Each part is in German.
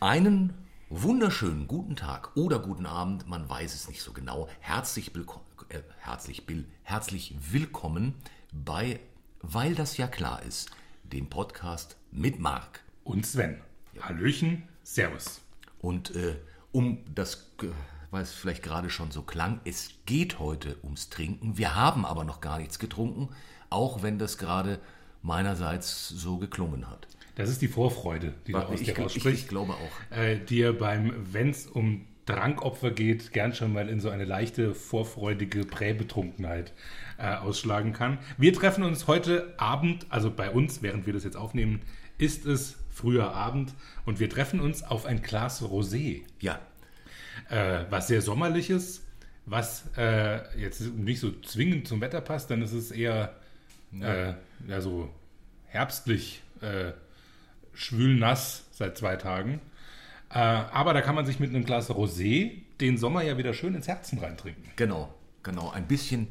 Einen wunderschönen guten Tag oder guten Abend, man weiß es nicht so genau. Herzlich, willko- äh, herzlich, herzlich willkommen bei Weil das ja klar ist, dem Podcast mit Marc. Und Sven. Hallöchen, Servus. Und äh, um das, äh, weil es vielleicht gerade schon so klang, es geht heute ums Trinken. Wir haben aber noch gar nichts getrunken, auch wenn das gerade meinerseits so geklungen hat. Das ist die Vorfreude, die da aus Ich, dir ich, ich, rausspricht, glaube auch. äh, die ihr beim, wenn es um Trankopfer geht, gern schon mal in so eine leichte, vorfreudige Präbetrunkenheit äh, ausschlagen kann. Wir treffen uns heute Abend, also bei uns, während wir das jetzt aufnehmen, ist es früher Abend und wir treffen uns auf ein Glas Rosé. Ja, äh, was sehr sommerliches, was äh, jetzt nicht so zwingend zum Wetter passt, dann ist es eher äh, ja, so herbstlich äh, schwül-nass seit zwei Tagen. Äh, aber da kann man sich mit einem Glas Rosé den Sommer ja wieder schön ins Herzen reintrinken. Genau, genau. Ein bisschen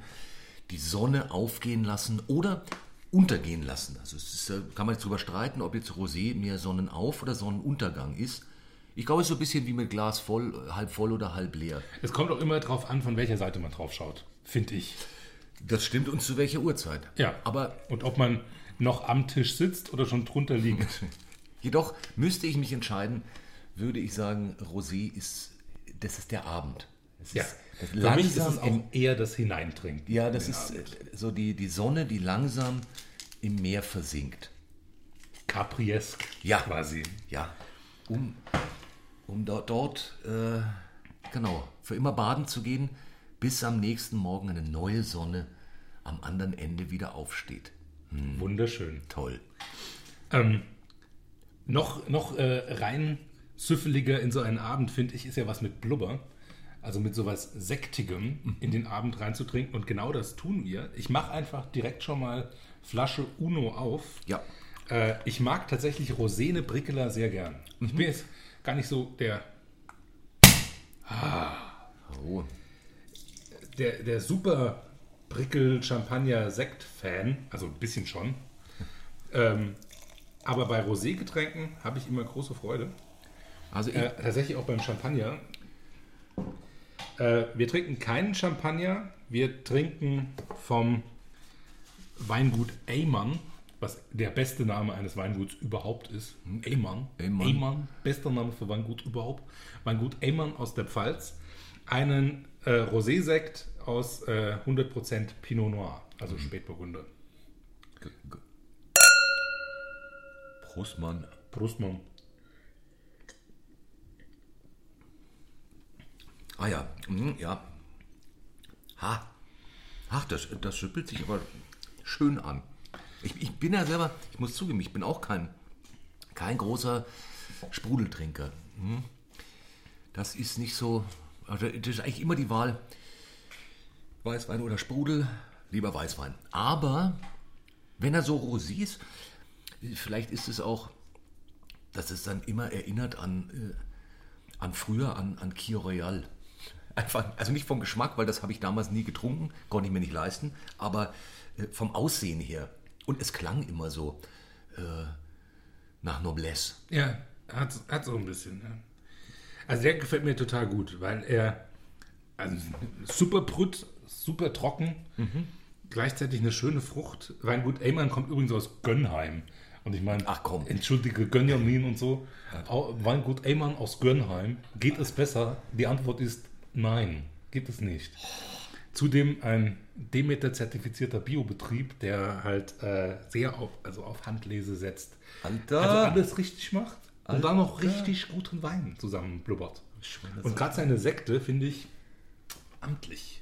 die Sonne aufgehen lassen oder untergehen lassen. Also es ist, äh, kann man jetzt drüber streiten, ob jetzt Rosé mehr Sonnenauf- oder Sonnenuntergang ist. Ich glaube, es ist so ein bisschen wie mit Glas voll, äh, halb voll oder halb leer. Es kommt auch immer darauf an, von welcher Seite man drauf schaut, finde ich. Das stimmt und zu welcher Uhrzeit. Ja. Aber Und ob man noch am Tisch sitzt oder schon drunter liegt. jedoch müsste ich mich entscheiden, würde ich sagen, Rosé ist, das ist der Abend. Es ja. ist das Für mich ist es langsam auch im, eher das Hineintrinken. ja, das ist Abend. äh, so die, die Sonne, die langsam im Meer versinkt. Capriesk Ja. quasi. Ja, um, um dort, dort äh, genau, für immer baden zu gehen, bis am nächsten Morgen eine neue Sonne am anderen Ende wieder aufsteht. Wunderschön. Toll. Ähm, noch noch äh, rein süffeliger in so einen Abend, finde ich, ist ja was mit Blubber. Also mit sowas Sektigem in den Abend reinzutrinken. Und genau das tun wir. Ich mache einfach direkt schon mal Flasche Uno auf. Ja, Äh, ich mag tatsächlich Rosene Brickeler sehr gern. Ich bin jetzt gar nicht so der, oh, der, der super Brickel Champagner Sekt Fan. Also ein bisschen schon. Ähm, aber bei Rosé-Getränken habe ich immer große Freude. also Äh, tatsächlich auch beim Champagner. Äh, wir trinken keinen Champagner, wir trinken vom Weingut Eymann, was der beste Name eines Weinguts überhaupt ist. Eymann. Eymann. Eymann, bester Name für Weingut überhaupt. Weingut Eymann aus der Pfalz. Einen äh, Rosé-Sekt aus äh, 100% Pinot Noir, also Spätburgunder. Prost, Mann. Prost, Mann. Ah ja, mhm, ja. Ha. Ach, das, das schüttelt sich aber schön an. Ich, ich bin ja selber, ich muss zugeben, ich bin auch kein, kein großer Sprudeltrinker. Hm. Das ist nicht so, also das ist eigentlich immer die Wahl, Weißwein oder Sprudel, lieber Weißwein. Aber wenn er so rosé ist, vielleicht ist es auch, dass es dann immer erinnert an, äh, an früher, an, an Kio Royal. Einfach, also nicht vom Geschmack, weil das habe ich damals nie getrunken, konnte ich mir nicht leisten, aber äh, vom Aussehen her. Und es klang immer so äh, nach Noblesse. Ja, hat, hat so ein bisschen. Ja. Also der gefällt mir total gut, weil er also super brütt, super trocken, gleichzeitig eine schöne Frucht. Weingut Eymann kommt übrigens aus Gönnheim. Und ich meine, Ach komm. entschuldige Gönjamin und so. Weingut Eymann aus Gönnheim. Geht es besser? Die Antwort ist nein, geht es nicht. Zudem ein Demeter-zertifizierter Biobetrieb, der halt äh, sehr auf, also auf Handlese setzt. Alter. Also alles richtig macht und dann noch richtig guten Wein zusammenblubbert. Und gerade seine Sekte finde ich amtlich.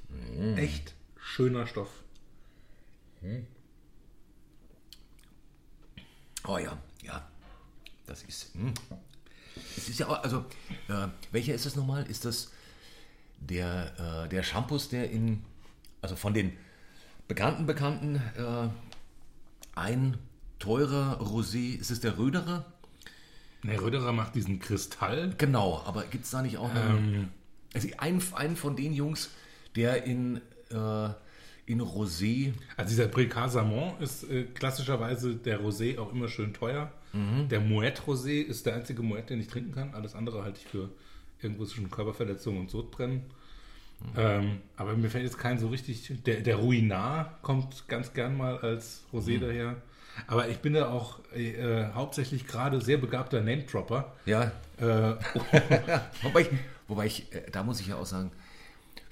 Echt schöner Stoff. Oh ja, ja. Das ist. Hm. Es ist ja auch, also, äh, welcher ist es nochmal? Ist das der, äh, der Shampoos, der in, also von den bekannten Bekannten, äh, ein teurer Rosé, ist es der Röderer? Ne, Röderer macht diesen Kristall. Genau, aber gibt es da nicht auch einen, also einen, einen von den Jungs, der in, äh, in Rosé. Also dieser Bricard Samon ist äh, klassischerweise der Rosé auch immer schön teuer. Der Moet Rosé ist der einzige Moet, den ich trinken kann. Alles andere halte ich für irgendwo zwischen Körperverletzung und Sodbrennen. Ähm, aber mir fällt jetzt kein so richtig. Der, der Ruinard kommt ganz gern mal als Rosé daher. Aber ich bin da auch äh, hauptsächlich gerade sehr begabter Name-Dropper. Ja, Äh, wobei ich, wobei ich äh, da muss ich ja auch sagen,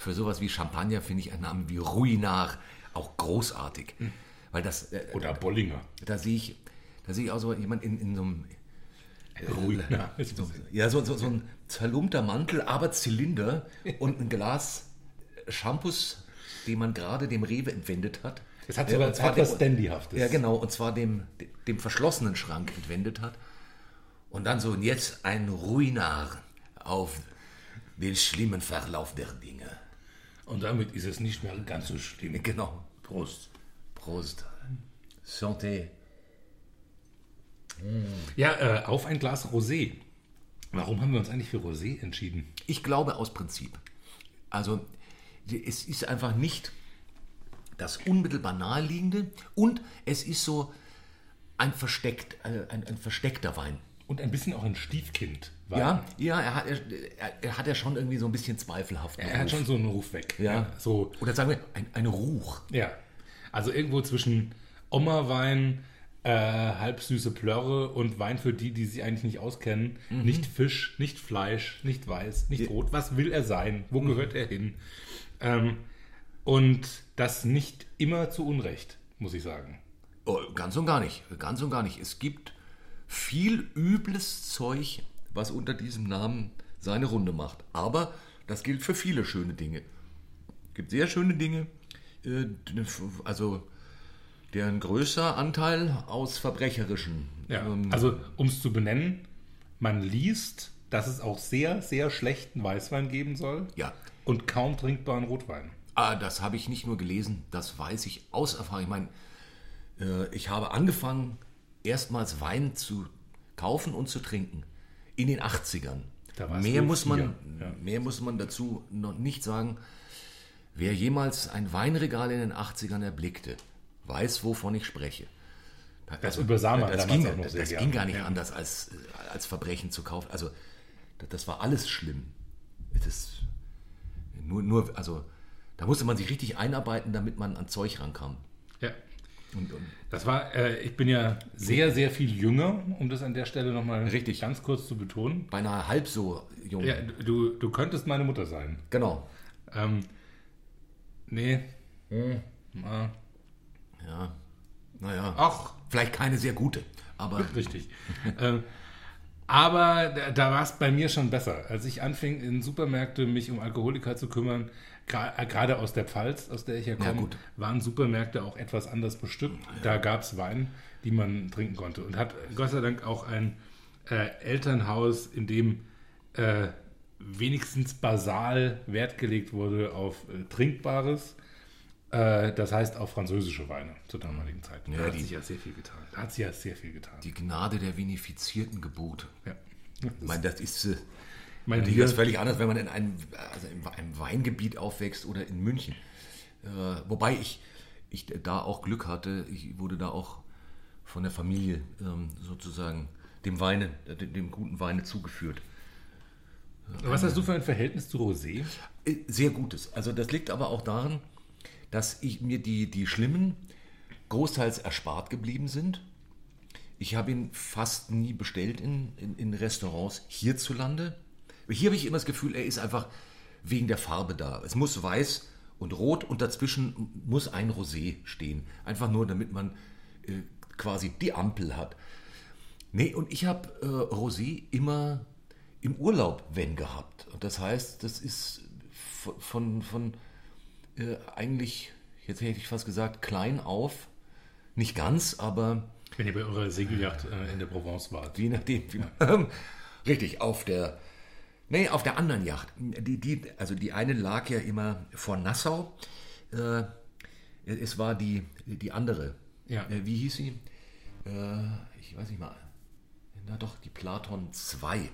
für sowas wie Champagner finde ich einen Namen wie Ruinard auch großartig. Weil das, äh, oder Bollinger. da sehe ich, da sehe ich auch so jemand in, in so einem, Ruinard. so, ja, so, so, so ein zerlumpter Mantel, aber Zylinder und ein Glas Shampoos, den man gerade dem Rewe entwendet hat. Es hat Äh, sogar zwar etwas Standyhaftes. Ja, genau, und zwar dem, dem verschlossenen Schrank entwendet hat. Und dann so, und jetzt ein Ruinar auf den schlimmen Verlauf der Dinge. Und damit ist es nicht mehr ganz so schlimm. Genau. Prost. Prost. Santé. Ja, äh, auf ein Glas Rosé. Warum haben wir uns eigentlich für Rosé entschieden? Ich glaube aus Prinzip. Also, es ist einfach nicht das unmittelbar naheliegende und es ist so ein, versteckt, äh, ein, ein versteckter Wein. Und ein bisschen auch ein Stiefkind. Wein. Ja, ja er, hat, er, er hat ja schon irgendwie so ein bisschen zweifelhaft. Er hat schon so einen Ruf weg. Ja. So, Oder sagen wir, ein, ein Ruch. ja. Also irgendwo zwischen Oma-Wein, äh, halbsüße Plörre und Wein für die, die sich eigentlich nicht auskennen. Nicht Fisch, nicht Fleisch, nicht Weiß, nicht Rot. Was will er sein? Wo gehört er hin? Ähm, und das nicht immer zu Unrecht, muss ich sagen. Oh, ganz und gar nicht. Ganz und gar nicht. Es gibt viel übles Zeug, was unter diesem Namen seine Runde macht. Aber das gilt für viele schöne Dinge. Es gibt sehr schöne Dinge, äh, also deren größer Anteil aus verbrecherischen. Ja, ähm, also um es zu benennen, man liest, dass es auch sehr, sehr schlechten Weißwein geben soll ja. und kaum trinkbaren Rotwein. Ah, das habe ich nicht nur gelesen, das weiß ich aus Erfahrung. Ich meine, äh, ich habe angefangen, erstmals Wein zu kaufen und zu trinken. In den 80ern. Da warst Mehr muss, man, ja. mehr muss man dazu noch nicht sagen. Wer jemals ein Weinregal in den 80ern erblickte, weiß, wovon ich spreche. Das übersah man das ging, das, das ging gar nicht Ja. anders, als, als Verbrechen zu kaufen. Also, das, das war alles schlimm. Das, nur, nur, also, da musste man sich richtig einarbeiten, damit man an Zeug rankam. Und, und Das war, äh, ich bin ja sehr, sehr viel jünger, um das an der Stelle nochmal Richtig. ganz kurz zu betonen. beinahe halb so jung. Ja, du, du könntest meine Mutter sein. Genau. Ähm, nee. Hm. Ah, Ja. Naja. Ach, Vielleicht keine sehr gute, aber Richtig. ähm, aber da, da war es bei mir schon besser. Als ich anfing, in Supermärkte mich um Alkoholiker zu kümmern, gerade aus der Pfalz, aus der ich ja komme, gut. waren Supermärkte auch etwas anders bestückt. Da gab es Wein, die man trinken konnte. Und hat Gott sei Dank auch ein äh, Elternhaus, in dem äh, wenigstens basal Wert gelegt wurde auf äh, Trinkbares. Äh, das heißt auf französische Weine zur damaligen Zeit. Ja, da hat die- sich ja sehr viel getan. Da hat sich ja sehr viel getan. die Gnade der vinifizierten Gebote. Ja. Ich meine, das ist, äh, meine, natürlich hier, ist völlig anders, wenn man in einem, also in einem Weingebiet aufwächst oder in München. Äh, wobei ich, ich da auch Glück hatte, ich wurde da auch von der Familie ähm, sozusagen dem Weine, äh, dem, dem guten Weine zugeführt. was hast du für ein Verhältnis zu Rosé? Äh, Sehr gutes. Also das liegt aber auch daran, dass ich mir die, die schlimmen großteils erspart geblieben sind. Ich habe ihn fast nie bestellt in, in, in Restaurants hierzulande. Hier habe ich immer das Gefühl, er ist einfach wegen der Farbe da. Es muss weiß und rot und dazwischen muss ein Rosé stehen. Einfach nur, damit man äh, quasi die Ampel hat. Nee, und ich habe äh, Rosé immer im Urlaub, wenn gehabt. Und das heißt, das ist von, von, von äh, eigentlich, jetzt hätte ich fast gesagt, klein auf. Nicht ganz, aber Wenn ihr bei eurer Segelyacht äh, in der Provence wart. je nachdem. Wie man, richtig, auf der, nee, auf der anderen Yacht. Die, die, also die eine lag ja immer vor Nassau. Äh, es war die, die andere. Ja. Äh, wie hieß sie? Äh, ich weiß nicht mal. Na doch, die Platon 2.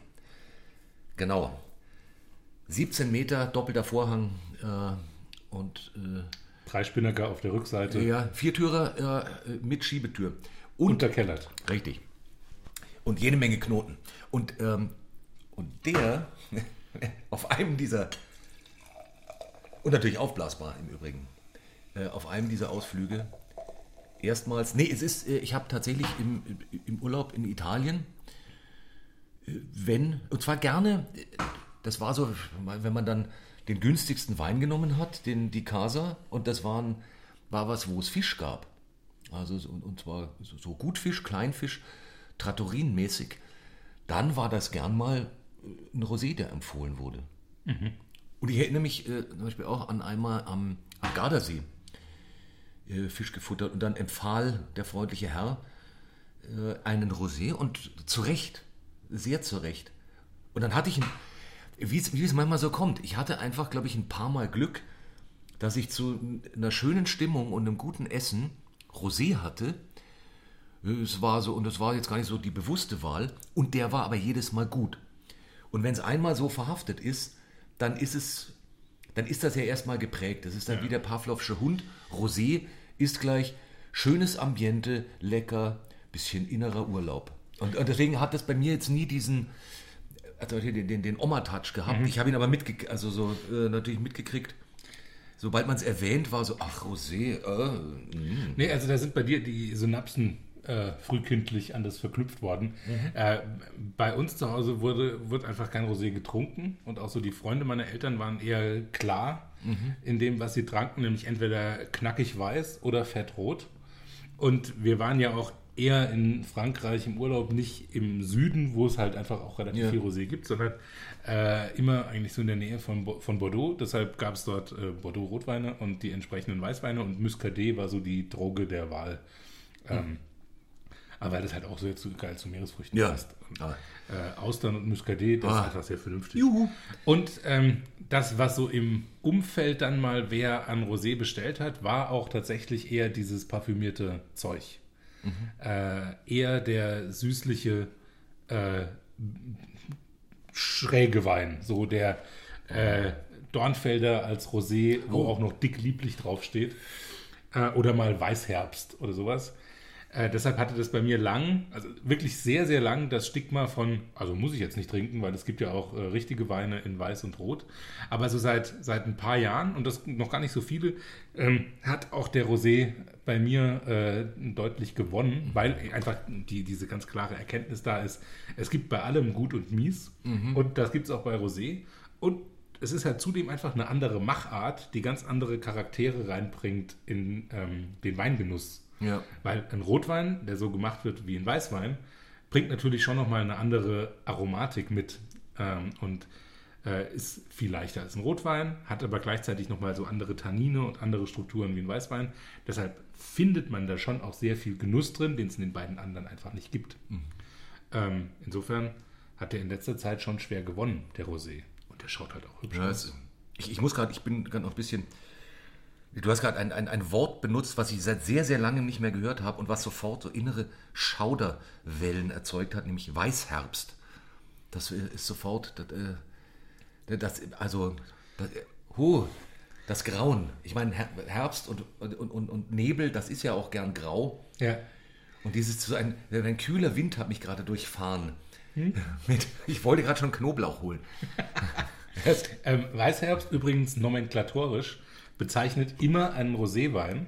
Genau. 17 Meter, doppelter Vorhang äh, und äh, Dreispinnaker auf der Rückseite. Ja, Viertürer äh, mit Schiebetür. Und Unterkellert. Richtig. Und jede Menge Knoten. Und, ähm, und der auf einem dieser, und natürlich aufblasbar im Übrigen, äh, auf einem dieser Ausflüge erstmals, nee, es ist, äh, ich habe tatsächlich im, im Urlaub in Italien, äh, wenn, und zwar gerne, das war so, wenn man dann den günstigsten Wein genommen hat, den die Casa, und das waren, war was, wo es Fisch gab. Also, so- und, und zwar so, so Gutfisch, Kleinfisch, Trattorinmäßig. Dann war das gern mal ein Rosé, der empfohlen wurde. Und ich erinnere mich äh, zum Beispiel auch an einmal am, am Gardasee äh, Fisch gefuttert und dann empfahl der freundliche Herr äh, einen Rosé und zu Recht, sehr zu Recht. Und dann hatte ich, wie es manchmal so kommt, ich hatte einfach, glaube ich, ein paar Mal Glück, dass ich zu einer schönen Stimmung und einem guten Essen Rosé hatte. Es war so, und es war jetzt gar nicht so die bewusste Wahl, und der war aber jedes Mal gut. Und wenn es einmal so verhaftet ist, dann ist es, dann ist das ja erstmal geprägt. Das ist dann wie der Pavlovsche Hund. Rosé ist gleich schönes Ambiente, lecker, bisschen innerer Urlaub. Und, und deswegen hat das bei mir jetzt nie diesen, also den, den, den Oma-Touch gehabt. Ich habe ihn aber mitge also so äh, natürlich mitgekriegt. Sobald man es erwähnt, war so, ach, Rosé, äh, mh. Nee, also da sind bei dir die Synapsen äh, frühkindlich anders verknüpft worden. Äh, bei uns zu Hause wurde, wurde einfach kein Rosé getrunken und auch so die Freunde meiner Eltern waren eher klar in dem, was sie tranken, nämlich entweder knackig weiß oder fettrot. Und wir waren ja auch eher in Frankreich im Urlaub, nicht im Süden, wo es halt einfach auch relativ Ja. viel Rosé gibt, sondern äh, immer eigentlich so in der Nähe von, Bo- von Bordeaux. Deshalb gab es dort äh, Bordeaux-Rotweine und die entsprechenden Weißweine und Muscadet war so die Droge der Wahl. Ähm, aber weil das halt auch so jetzt so geil zu Meeresfrüchten Ja. passt. Und, Ah. äh, Austern und Muscadet, das Ah. ist einfach sehr vernünftig. Juhu. Und ähm, das, was so im Umfeld dann mal wer an Rosé bestellt hat, war auch tatsächlich eher dieses parfümierte Zeug. Äh, eher der süßliche, äh, schräge Wein. So der äh, Dornfelder als Rosé, wo auch noch dick lieblich draufsteht. Äh, oder mal Weißherbst oder sowas. Äh, deshalb hatte das bei mir lang, also wirklich sehr, sehr lang das Stigma von, also muss ich jetzt nicht trinken, weil es gibt ja auch äh, richtige Weine in Weiß und Rot. Aber so seit, seit ein paar Jahren, und das noch gar nicht so viele, ähm, hat auch der Rosé bei mir äh, deutlich gewonnen, weil einfach die, diese ganz klare Erkenntnis da ist, es gibt bei allem Gut und Mies und das gibt es auch bei Rosé. Und es ist halt zudem einfach eine andere Machart, die ganz andere Charaktere reinbringt in ähm, den Weingenuss. Ja. Weil ein Rotwein, der so gemacht wird wie ein Weißwein, bringt natürlich schon nochmal eine andere Aromatik mit ähm, und äh, ist viel leichter als ein Rotwein, hat aber gleichzeitig nochmal so andere Tannine und andere Strukturen wie ein Weißwein. Deshalb findet man da schon auch sehr viel Genuss drin, den es in den beiden anderen einfach nicht gibt. Ähm, insofern hat er in letzter Zeit schon schwer gewonnen, der Rosé. Und der schaut halt auch hübsch Ja, aus. ich, ich muss gerade, ich bin gerade noch ein bisschen. Du hast gerade ein, ein, ein Wort benutzt, was ich seit sehr, sehr langem nicht mehr gehört habe und was sofort so innere Schauderwellen erzeugt hat, nämlich Weißherbst. Das ist sofort, das, äh, das also, das, äh, huh, das Grauen. Ich meine, Her- Herbst und, und, und, und Nebel, das ist ja auch gern grau. Ja. Und dieses so ein, ein kühler Wind hat mich gerade durchfahren. Mit, ich wollte gerade schon Knoblauch holen. Ähm, Weißherbst übrigens nomenklatorisch bezeichnet immer einen Roséwein,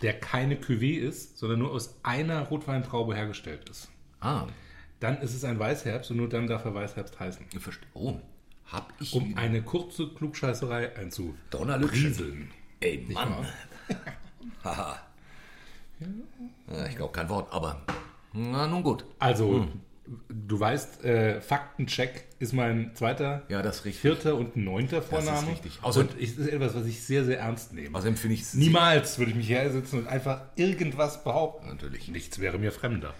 der keine Cuvée ist, sondern nur aus einer Rotweintraube hergestellt ist. ah, Dann ist es ein Weißherbst und nur dann darf er Weißherbst heißen. ich verstehe. Oh, hab ich Um eine kurze Klugscheißerei einzu. Donnerlütchen. Brieseln. Ey, Mann. Haha. Ja, ich glaube kein Wort, aber na nun gut. Also, du weißt, äh, Faktencheck ist mein zweiter, Ja, das ist richtig. vierter und neunter Vorname. richtig. Außer- und es ist etwas, was ich sehr, sehr ernst nehme. Außerdem finde ich Niemals würde ich mich hersetzen und einfach irgendwas behaupten. natürlich. Nichts wäre mir fremder.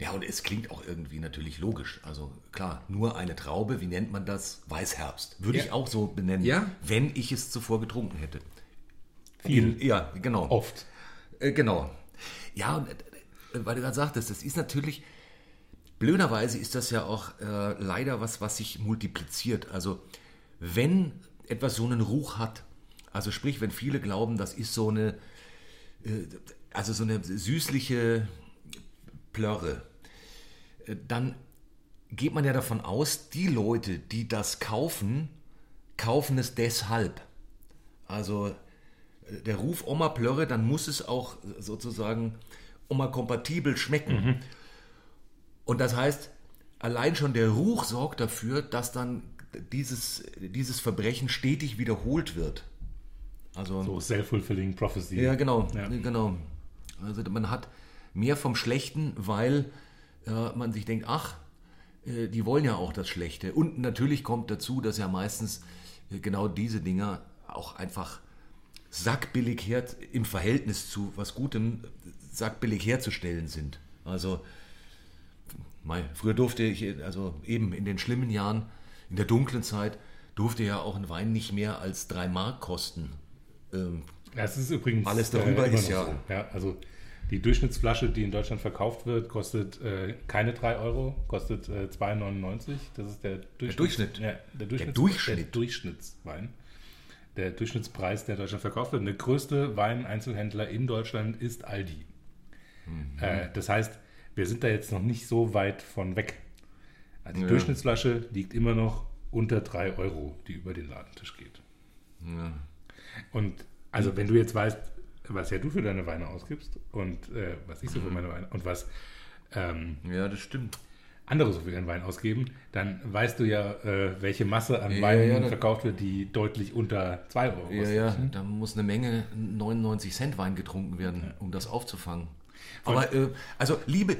Ja, und es klingt auch irgendwie natürlich logisch. Also klar, nur eine Traube, wie nennt man das? Weißherbst. Würde Ja. ich auch so benennen, Ja. wenn ich es zuvor getrunken hätte. Viel. Ja, genau. Oft. Äh, genau. Ja, und äh, weil du gerade sagtest, das ist natürlich, blöderweise ist das ja auch äh, leider was, was sich multipliziert. Also wenn etwas so einen Ruch hat, Also sprich, wenn viele glauben, das ist so eine, äh, also so eine süßliche Plörre, äh, dann geht man ja davon aus, die Leute, die das kaufen, kaufen es deshalb. Also äh, der Ruf Oma Plörre, dann muss es auch sozusagen Oma kompatibel schmecken. Und das heißt, allein schon der Ruch sorgt dafür, dass dann dieses, dieses Verbrechen stetig wiederholt wird. Also, So self-fulfilling prophecy. ja, genau, Ja. genau. Also man hat mehr vom Schlechten, weil äh, man sich denkt, ach, äh, die wollen ja auch das Schlechte. Und natürlich kommt dazu, dass ja meistens äh, genau diese Dinger auch einfach sackbillig her im Verhältnis zu was Gutem äh, sackbillig herzustellen sind. Also mei, früher durfte ich, also eben in den schlimmen Jahren, in der dunklen Zeit, durfte ja auch ein Wein nicht mehr als drei Mark kosten. Ähm, Ja, es ist übrigens Alles darüber immer ist ja- So. ja. Also die Durchschnittsflasche, die in Deutschland verkauft wird, kostet äh, keine 3 Euro, kostet äh, 2,99. Das ist der Durchschnitt. Durchschnitt. Ja, der, Durchschnitts Durchschnitt. Der Durchschnittswein. Der Durchschnittspreis, der in Deutschland verkauft wird. Der größte Weineinzelhändler in Deutschland ist Aldi. Mhm. Äh, das heißt, wir sind da jetzt noch nicht so weit von weg. Also die Ja. Durchschnittsflasche liegt immer noch unter 3 Euro, die über den Ladentisch geht. ja. Und also wenn du jetzt weißt, was ja du für deine Weine ausgibst und äh, was ich so für meine Weine und was ähm, ja, das stimmt. andere so für ihren Wein ausgeben, dann weißt du ja, äh, welche Masse an Ja, Weinen ja, verkauft wird, die deutlich unter 2 Euro Ja, kostet. ja, da muss eine Menge 99 Cent Wein getrunken werden, um das aufzufangen. Aber äh, also liebe,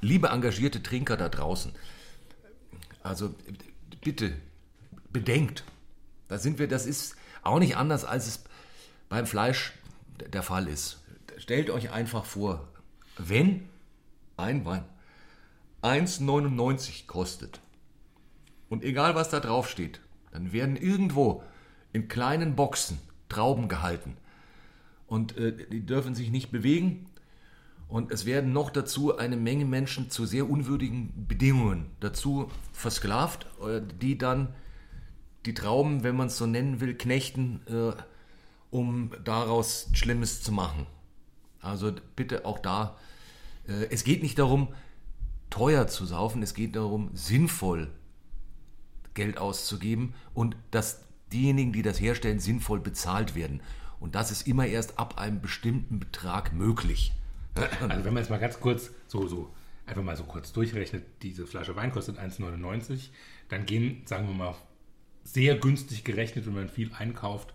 liebe engagierte Trinker da draußen, also bitte bedenkt, da sind wir, das ist auch nicht anders, als es beim Fleisch der Fall ist. Stellt euch einfach vor, wenn ein Wein 1,99 kostet und egal was da drauf steht, dann werden irgendwo in kleinen Boxen Trauben gehalten. Und äh, die dürfen sich nicht bewegen. Und es werden noch dazu eine Menge Menschen zu sehr unwürdigen Bedingungen dazu versklavt, äh, die dann die Trauben, wenn man es so nennen will, knechten, äh, um daraus Schlimmes zu machen. Also bitte auch da, äh, es geht nicht darum, teuer zu saufen, es geht darum, sinnvoll Geld auszugeben und dass diejenigen, die das herstellen, sinnvoll bezahlt werden. Und das ist immer erst ab einem bestimmten Betrag möglich. Also wenn man jetzt mal ganz kurz so, so einfach mal so kurz durchrechnet, diese Flasche Wein kostet 1,99, dann gehen, sagen wir mal, sehr günstig gerechnet, wenn man viel einkauft,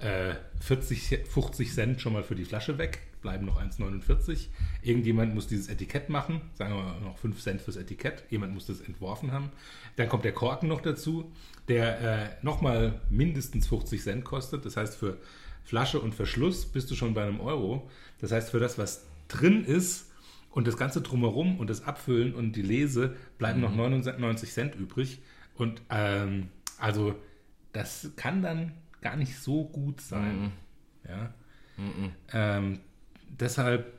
äh, 40, 50 Cent schon mal für die Flasche weg, bleiben noch 1,49. Irgendjemand muss dieses Etikett machen, sagen wir mal noch 5 Cent fürs Etikett, jemand muss das entworfen haben. Dann kommt der Korken noch dazu, der äh, nochmal mindestens 50 Cent kostet. Das heißt, für Flasche und Verschluss bist du schon bei einem Euro. Das heißt, für das, was drin ist und das Ganze drumherum und das Abfüllen und die Lese bleiben noch 99 Cent übrig. Und ähm, also das kann dann gar nicht so gut sein. Ja. Ähm, deshalb,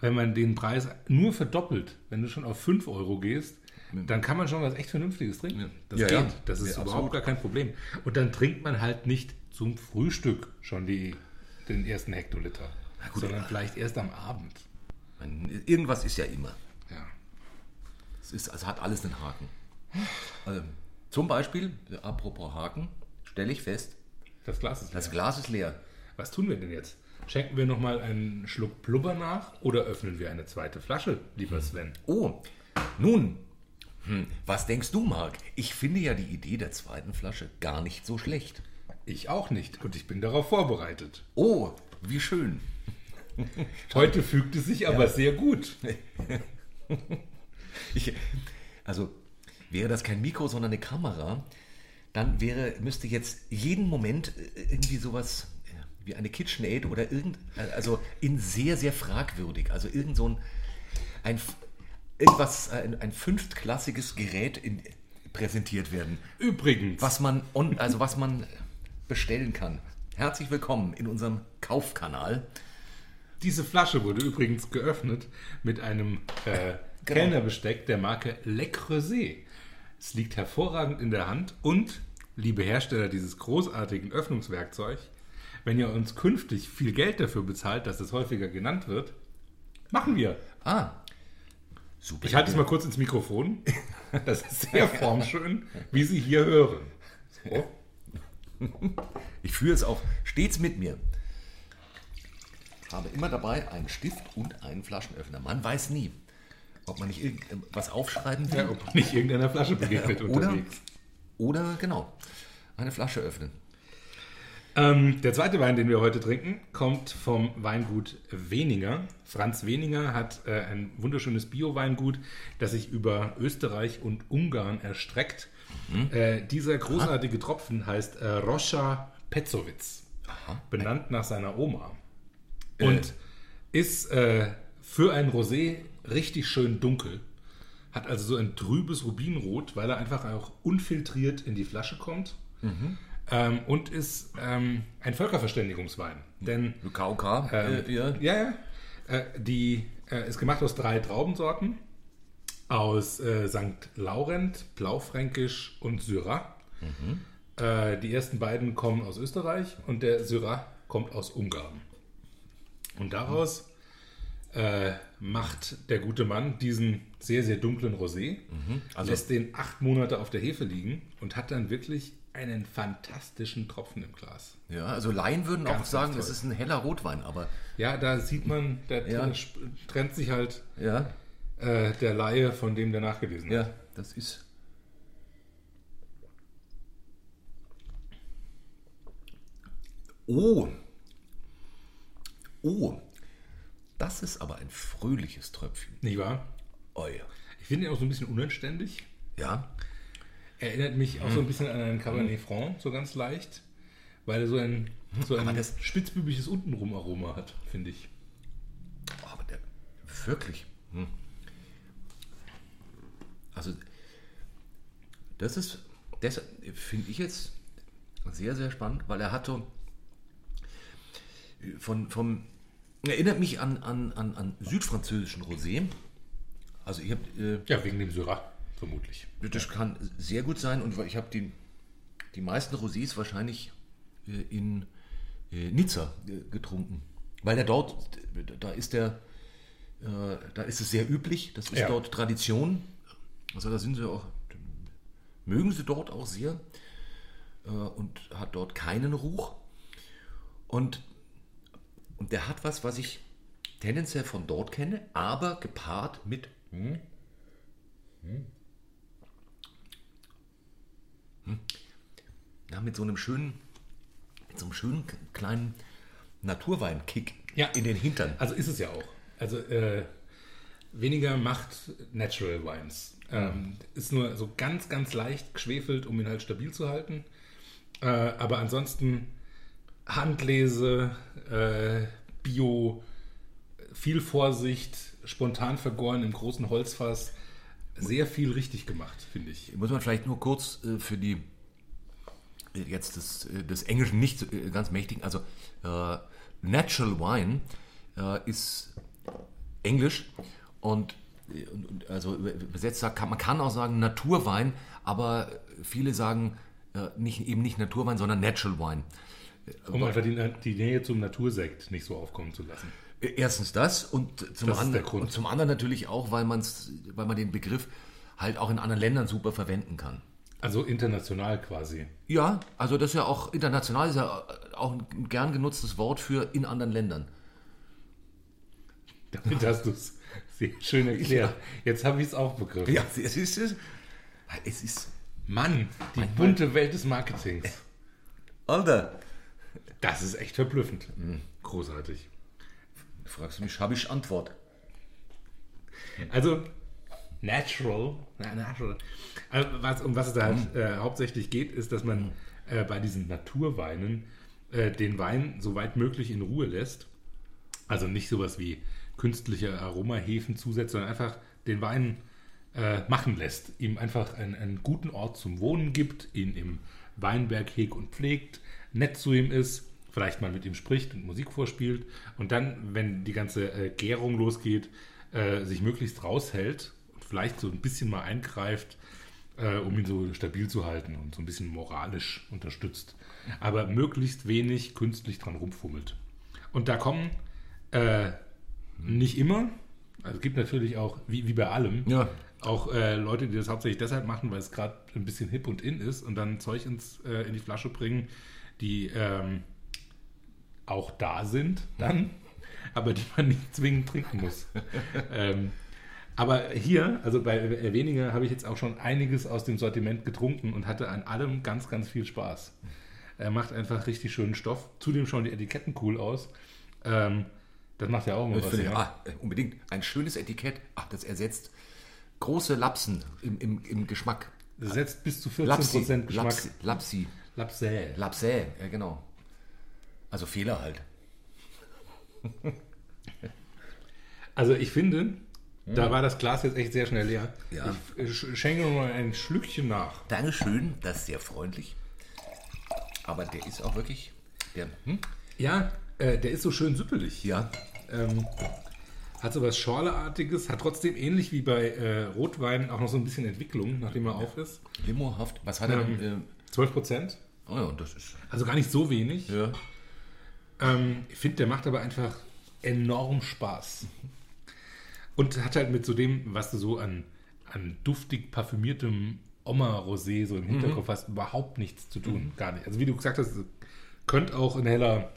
wenn man den Preis nur verdoppelt, wenn du schon auf 5 Euro gehst, dann kann man schon was echt Vernünftiges trinken. Das Ja, geht. ja. Das ist Ja, überhaupt absolut. gar kein Problem. Und dann trinkt man halt nicht zum Frühstück schon die, den ersten Hektoliter, sondern vielleicht erst am Abend. Irgendwas ist ja immer. Ja. Es, ist, es hat alles einen Haken. Also, zum Beispiel, apropos Haken, stelle ich fest, Das Glas ist leer. das Glas ist leer. Was tun wir denn jetzt? Schenken wir nochmal einen Schluck Blubber nach oder öffnen wir eine zweite Flasche, lieber Sven? Oh, nun, hm, was denkst du, Marc? Ich finde ja die Idee der zweiten Flasche gar nicht so schlecht. Ich auch nicht und ich bin darauf vorbereitet. Oh, wie schön. Heute fügt es sich aber sehr gut. Ich, also, wäre das kein Mikro, sondern eine Kamera, dann wäre, müsste jetzt jeden Moment äh, irgendwie sowas wie eine KitchenAid oder irgend, äh, also in sehr, sehr fragwürdig, also irgend so ein, ein irgendwas, äh, ein, ein fünftklassiges Gerät in, präsentiert werden, Übrigens, was man, on, also was man bestellen kann. Herzlich willkommen in unserem Kaufkanal. Diese Flasche wurde übrigens geöffnet mit einem äh, Genau. Kellnerbesteck der Marke Le Creuset. Es liegt hervorragend in der Hand und, liebe Hersteller dieses großartigen Öffnungswerkzeug, wenn ihr uns künftig viel Geld dafür bezahlt, dass es häufiger genannt wird, machen wir. Ah, super. Ich halte es mal kurz ins Mikrofon. Das ist sehr formschön, wie Sie hier hören. So. Ich führe es auch stets mit mir. Habe immer dabei einen Stift und einen Flaschenöffner. Man weiß nie, ob man nicht irgendwas aufschreiben will. Ja, ob nicht irgendeiner Flasche begegnet oder, unterwegs. oder, genau, eine Flasche öffnen. Ähm, der zweite Wein, den wir heute trinken, kommt vom Weingut Weninger. Franz Weninger hat äh, ein wunderschönes Bio-Weingut, das sich über Österreich und Ungarn erstreckt. Äh, dieser großartige Tropfen heißt äh, Roscha Petzowitz, benannt nach seiner Oma. Und ist äh, für ein Rosé richtig schön dunkel. Hat also so ein trübes Rubinrot, weil er einfach auch unfiltriert in die Flasche kommt. Ähm, und ist ähm, ein Völkerverständigungswein. Denn KOK, ähm, äh, ja. ja, ja. Äh, die äh, ist gemacht aus drei Traubensorten. Aus äh, St. Laurent, Blaufränkisch und Syrah. Äh, die ersten beiden kommen aus Österreich und der Syrah kommt aus Ungarn. Und daraus äh, macht der gute Mann diesen sehr, sehr dunklen Rosé, Also- lässt den acht Monate auf der Hefe liegen und hat dann wirklich einen fantastischen Tropfen im Glas. ja, also Laien würden auch Ganz, sagen, ganz es ist ein heller Rotwein, aber Ja, da sieht man, da Ja. trennt sich halt ja, äh, der Laie von dem, der nachgelesen hat. ja, das ist. Oh. Oh. Das ist aber ein fröhliches Tröpfchen. Nicht wahr? Oh ja. Ich finde ihn auch so ein bisschen unanständig. Ja, Erinnert mich auch so ein bisschen an einen Cabernet Franc, so ganz leicht. Weil er so ein, so ein das- spitzbübiges Untenrum-Aroma hat, finde ich. aber der, wirklich. Hm. Also, das ist, das finde ich jetzt sehr, sehr spannend, weil er hat so von, vom, erinnert mich an, an, an, an südfranzösischen Rosé. Also ich habe, äh, Ja, wegen dem Syrah, vermutlich. das kann sehr gut sein und ich habe die, die meisten Rosés wahrscheinlich äh, in äh, Nizza äh, getrunken. Weil der dort, da ist der, äh, da ist es sehr üblich, das ist Ja. dort Tradition. Also da sind sie auch, mögen sie dort auch sehr äh, und hat dort keinen Ruch. Und, und der hat was, was ich tendenziell von dort kenne, aber gepaart mit ja, mit so einem schönen, mit so einem schönen kleinen Naturwein-Kick Ja. in den Hintern. Also ist es ja auch. Also äh, weniger macht Natural Wines. Ähm, ist nur so ganz, ganz leicht geschwefelt, um ihn halt stabil zu halten. Äh, aber ansonsten Handlese, äh, Bio, viel Vorsicht, spontan vergoren im großen Holzfass. Sehr viel richtig gemacht, finde ich. Muss man vielleicht nur kurz äh, für die äh, jetzt des, äh, des Englischen nicht äh, ganz mächtigen, also Natural Wine ist Englisch und, also über- übersetzt sagt, man kann auch sagen Naturwein, aber viele sagen äh, nicht, eben nicht Naturwein, sondern Natural Wine. Um einfach die, die Nähe zum Natursekt nicht so aufkommen zu lassen. Erstens das und zum, Das anderen, und zum anderen natürlich auch, weil, man's, weil man den Begriff halt auch in anderen Ländern super verwenden kann. Also international quasi. Ja, also das ist ja auch international, ist ja auch ein gern genutztes Wort für in anderen Ländern. Damit hast du es sehr schön erklärt. Jetzt habe ich es auch begriffen. Ja, es ist es. Es ist. Mann, die bunte Welt des Marketings. Alter, Das ist echt verblüffend. Großartig. fragst du mich, habe ich Antwort? Also, natural. Na, natural. Also, was, um was es da halt, äh, hauptsächlich geht, ist, dass man äh, bei diesen Naturweinen äh, den Wein so weit möglich in Ruhe lässt. Also nicht sowas wie künstliche Aromahefen zusetzt, sondern einfach den Wein äh, machen lässt. Ihm einfach einen, einen guten Ort zum Wohnen gibt, ihn im Weinberg hegt und pflegt, nett zu ihm ist, vielleicht mal mit ihm spricht und Musik vorspielt und dann, wenn die ganze äh, Gärung losgeht, äh, sich möglichst raushält und vielleicht so ein bisschen mal eingreift, äh, um ihn so stabil zu halten und so ein bisschen moralisch unterstützt. Aber möglichst wenig künstlich dran rumfummelt. Und da kommen äh, nicht immer, also es gibt natürlich auch, wie, wie bei allem, Ja. auch äh, Leute, die das hauptsächlich deshalb machen, weil es gerade ein bisschen hip und in ist und dann Zeug ins, äh, in die Flasche bringen, die ähm, auch da sind dann, aber die man nicht zwingend trinken muss. ähm, aber hier, also bei weniger, habe ich jetzt auch schon einiges aus dem Sortiment getrunken und hatte an allem ganz, ganz viel Spaß. Er macht einfach richtig schönen Stoff. Zudem schauen die Etiketten cool aus. Ähm, das macht ja auch immer was. Ja? ah, äh, unbedingt. Ein schönes Etikett. Ach, das ersetzt große Lapsen im, im, im Geschmack. Das setzt bis zu 14% Lapsi, Geschmack. Lapsi, Lapsi, Lapsä. Lapsä, ja genau. Also Fehler halt. Also ich finde, da war das Glas jetzt echt sehr schnell leer. Ja. Ich sch- schenke mal ein Schlückchen nach. Dankeschön, das ist sehr freundlich. Aber der ist auch wirklich, der, hm? Ja, äh, der ist so schön süppelig. ja, Ähm, hat so was Schorleartiges, hat trotzdem ähnlich wie bei äh, Rotwein auch noch so ein bisschen Entwicklung, nachdem er auf ist. limohaft. Was hat er denn? Äh, 12 Prozent. oh ja, das ist, Also gar nicht so wenig. ja. Ähm, ich finde, der macht aber einfach enorm Spaß. Und hat halt mit so dem, was du so an, an duftig parfümiertem Oma-Rosé so im Hinterkopf hast, überhaupt nichts zu tun. Gar nicht. Also wie du gesagt hast, es könnte auch ein heller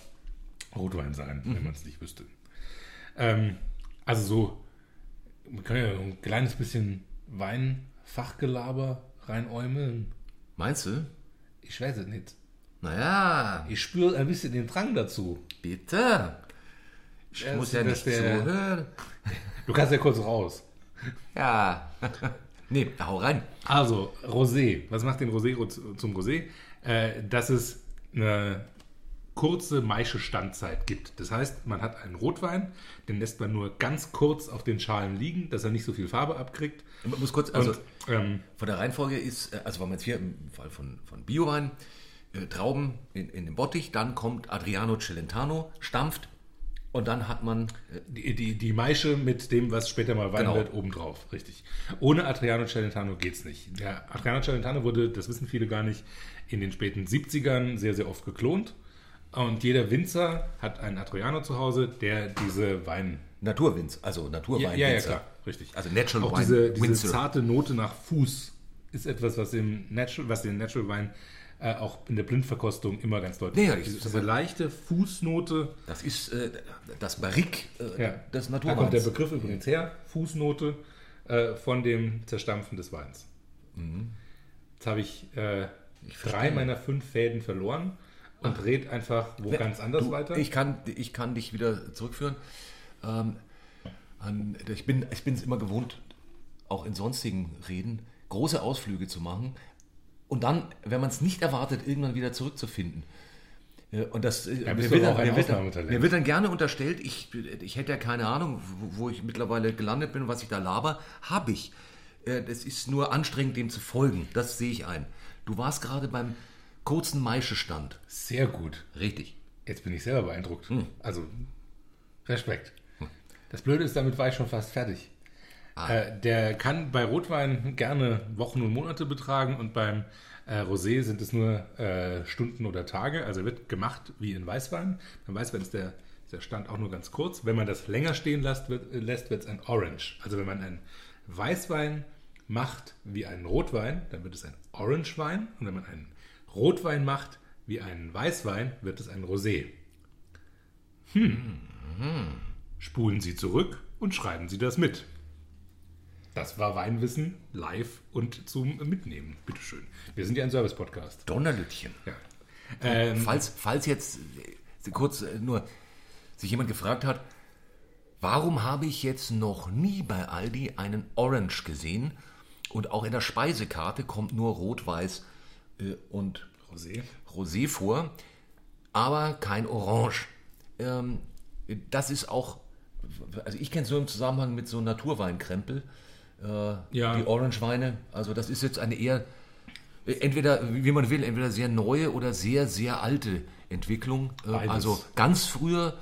Rotwein sein, wenn man es nicht wüsste. Ähm, also so, man kann ja ein kleines bisschen Weinfachgelaber reinäumeln. Meinst du? Ich weiß es nicht. Naja, Ich spüre ein bisschen den Drang dazu. bitte. Ich Ja, muss das- ja das nicht zuhören. Du kannst ja kurz raus. Ja. nee, hau rein. Also, Rosé. Was macht den Rosé ro- zum Rosé? Äh, dass es eine kurze Maische-Standzeit gibt. Das heißt, man hat einen Rotwein, den lässt man nur ganz kurz auf den Schalen liegen, dass er nicht so viel Farbe abkriegt. Ich muss kurz, also Und ähm, von der Reihenfolge ist, äh, also wenn man jetzt hier im Fall von, von Biowein, äh, Trauben in, in den Bottich, dann kommt Adriano Celentano, stampft und dann hat man, äh, die, die, die Maische mit dem, was später mal Wein Genau. wird, obendrauf. Richtig. Ohne Adriano Celentano geht's nicht. Der Adriano Celentano wurde, das wissen viele gar nicht, in den späten 70ern sehr, sehr oft geklont. Und jeder Winzer hat einen Adriano zu Hause, der diese Wein Naturwinz, also Naturwein. Ja, ja, Winzer. klar, richtig. Also Natural Auch Wine diese, diese zarte Note nach Fuß ist etwas, was, im Natural, was den Natural Wein äh, auch in der Blindverkostung immer ganz deutlich Ja, ist. ich- Diese, diese leichte Fußnote, Das ist äh, das Barrique äh, ja, des da kommt der Naturweins. Begriff übrigens her, Fußnote äh, von dem Zerstampfen des Weins. Jetzt habe ich, äh, drei meiner fünf Fäden verloren und red einfach wo ganz anders Du, weiter. Ich kann, ich kann dich wieder zurückführen. Ähm, an, ich bin ich bin es immer gewohnt, auch in sonstigen Reden große Ausflüge zu machen und dann, wenn man es nicht erwartet, irgendwann wieder zurückzufinden. Äh, Und das, äh, Ja, bist mir, wird auch dann, mir, wird dann, mir wird dann gerne unterstellt, ich, ich hätte ja keine Ahnung, wo, wo ich mittlerweile gelandet bin, was ich da laber. Habe ich. Äh, Das ist nur anstrengend, dem zu folgen. Das sehe ich ein. Du warst gerade beim kurzen Maischestand. Sehr gut. Richtig. Jetzt bin ich selber beeindruckt. Hm. Also, Respekt. Das Blöde ist, damit war ich schon fast fertig. Ah. Äh, der kann bei Rotwein gerne Wochen und Monate betragen und beim äh, Rosé sind es nur äh, Stunden oder Tage. Also wird gemacht wie in Weißwein. Beim Weißwein ist der, der Stand auch nur ganz kurz. Wenn man das länger stehen lässt, wird lässt, wird es ein Orange. Also wenn man einen Weißwein macht wie einen Rotwein, dann wird es ein Orangewein. Und wenn man einen Rotwein macht wie einen Weißwein, wird es ein Rosé. Hm. Spulen Sie zurück und schreiben Sie das mit. Das war Weinwissen live und zum Mitnehmen. Bitteschön. Wir sind ja ein Service-Podcast. Donnerlütchen. Ja. Ähm, Falls, falls jetzt äh, kurz äh, nur sich jemand gefragt hat, warum habe ich jetzt noch nie bei Aldi einen Orange gesehen und auch in der Speisekarte kommt nur Rot-Weiß äh, und Rosé. Rosé vor, aber kein Orange. Ähm, das ist auch, also ich kenne es nur im Zusammenhang mit so Naturweinkrempel, Ja. die Orange-Weine. Also das ist jetzt eine eher, äh, entweder, wie man will, entweder sehr neue oder sehr, sehr alte Entwicklung. Äh, Beides. also ganz früher,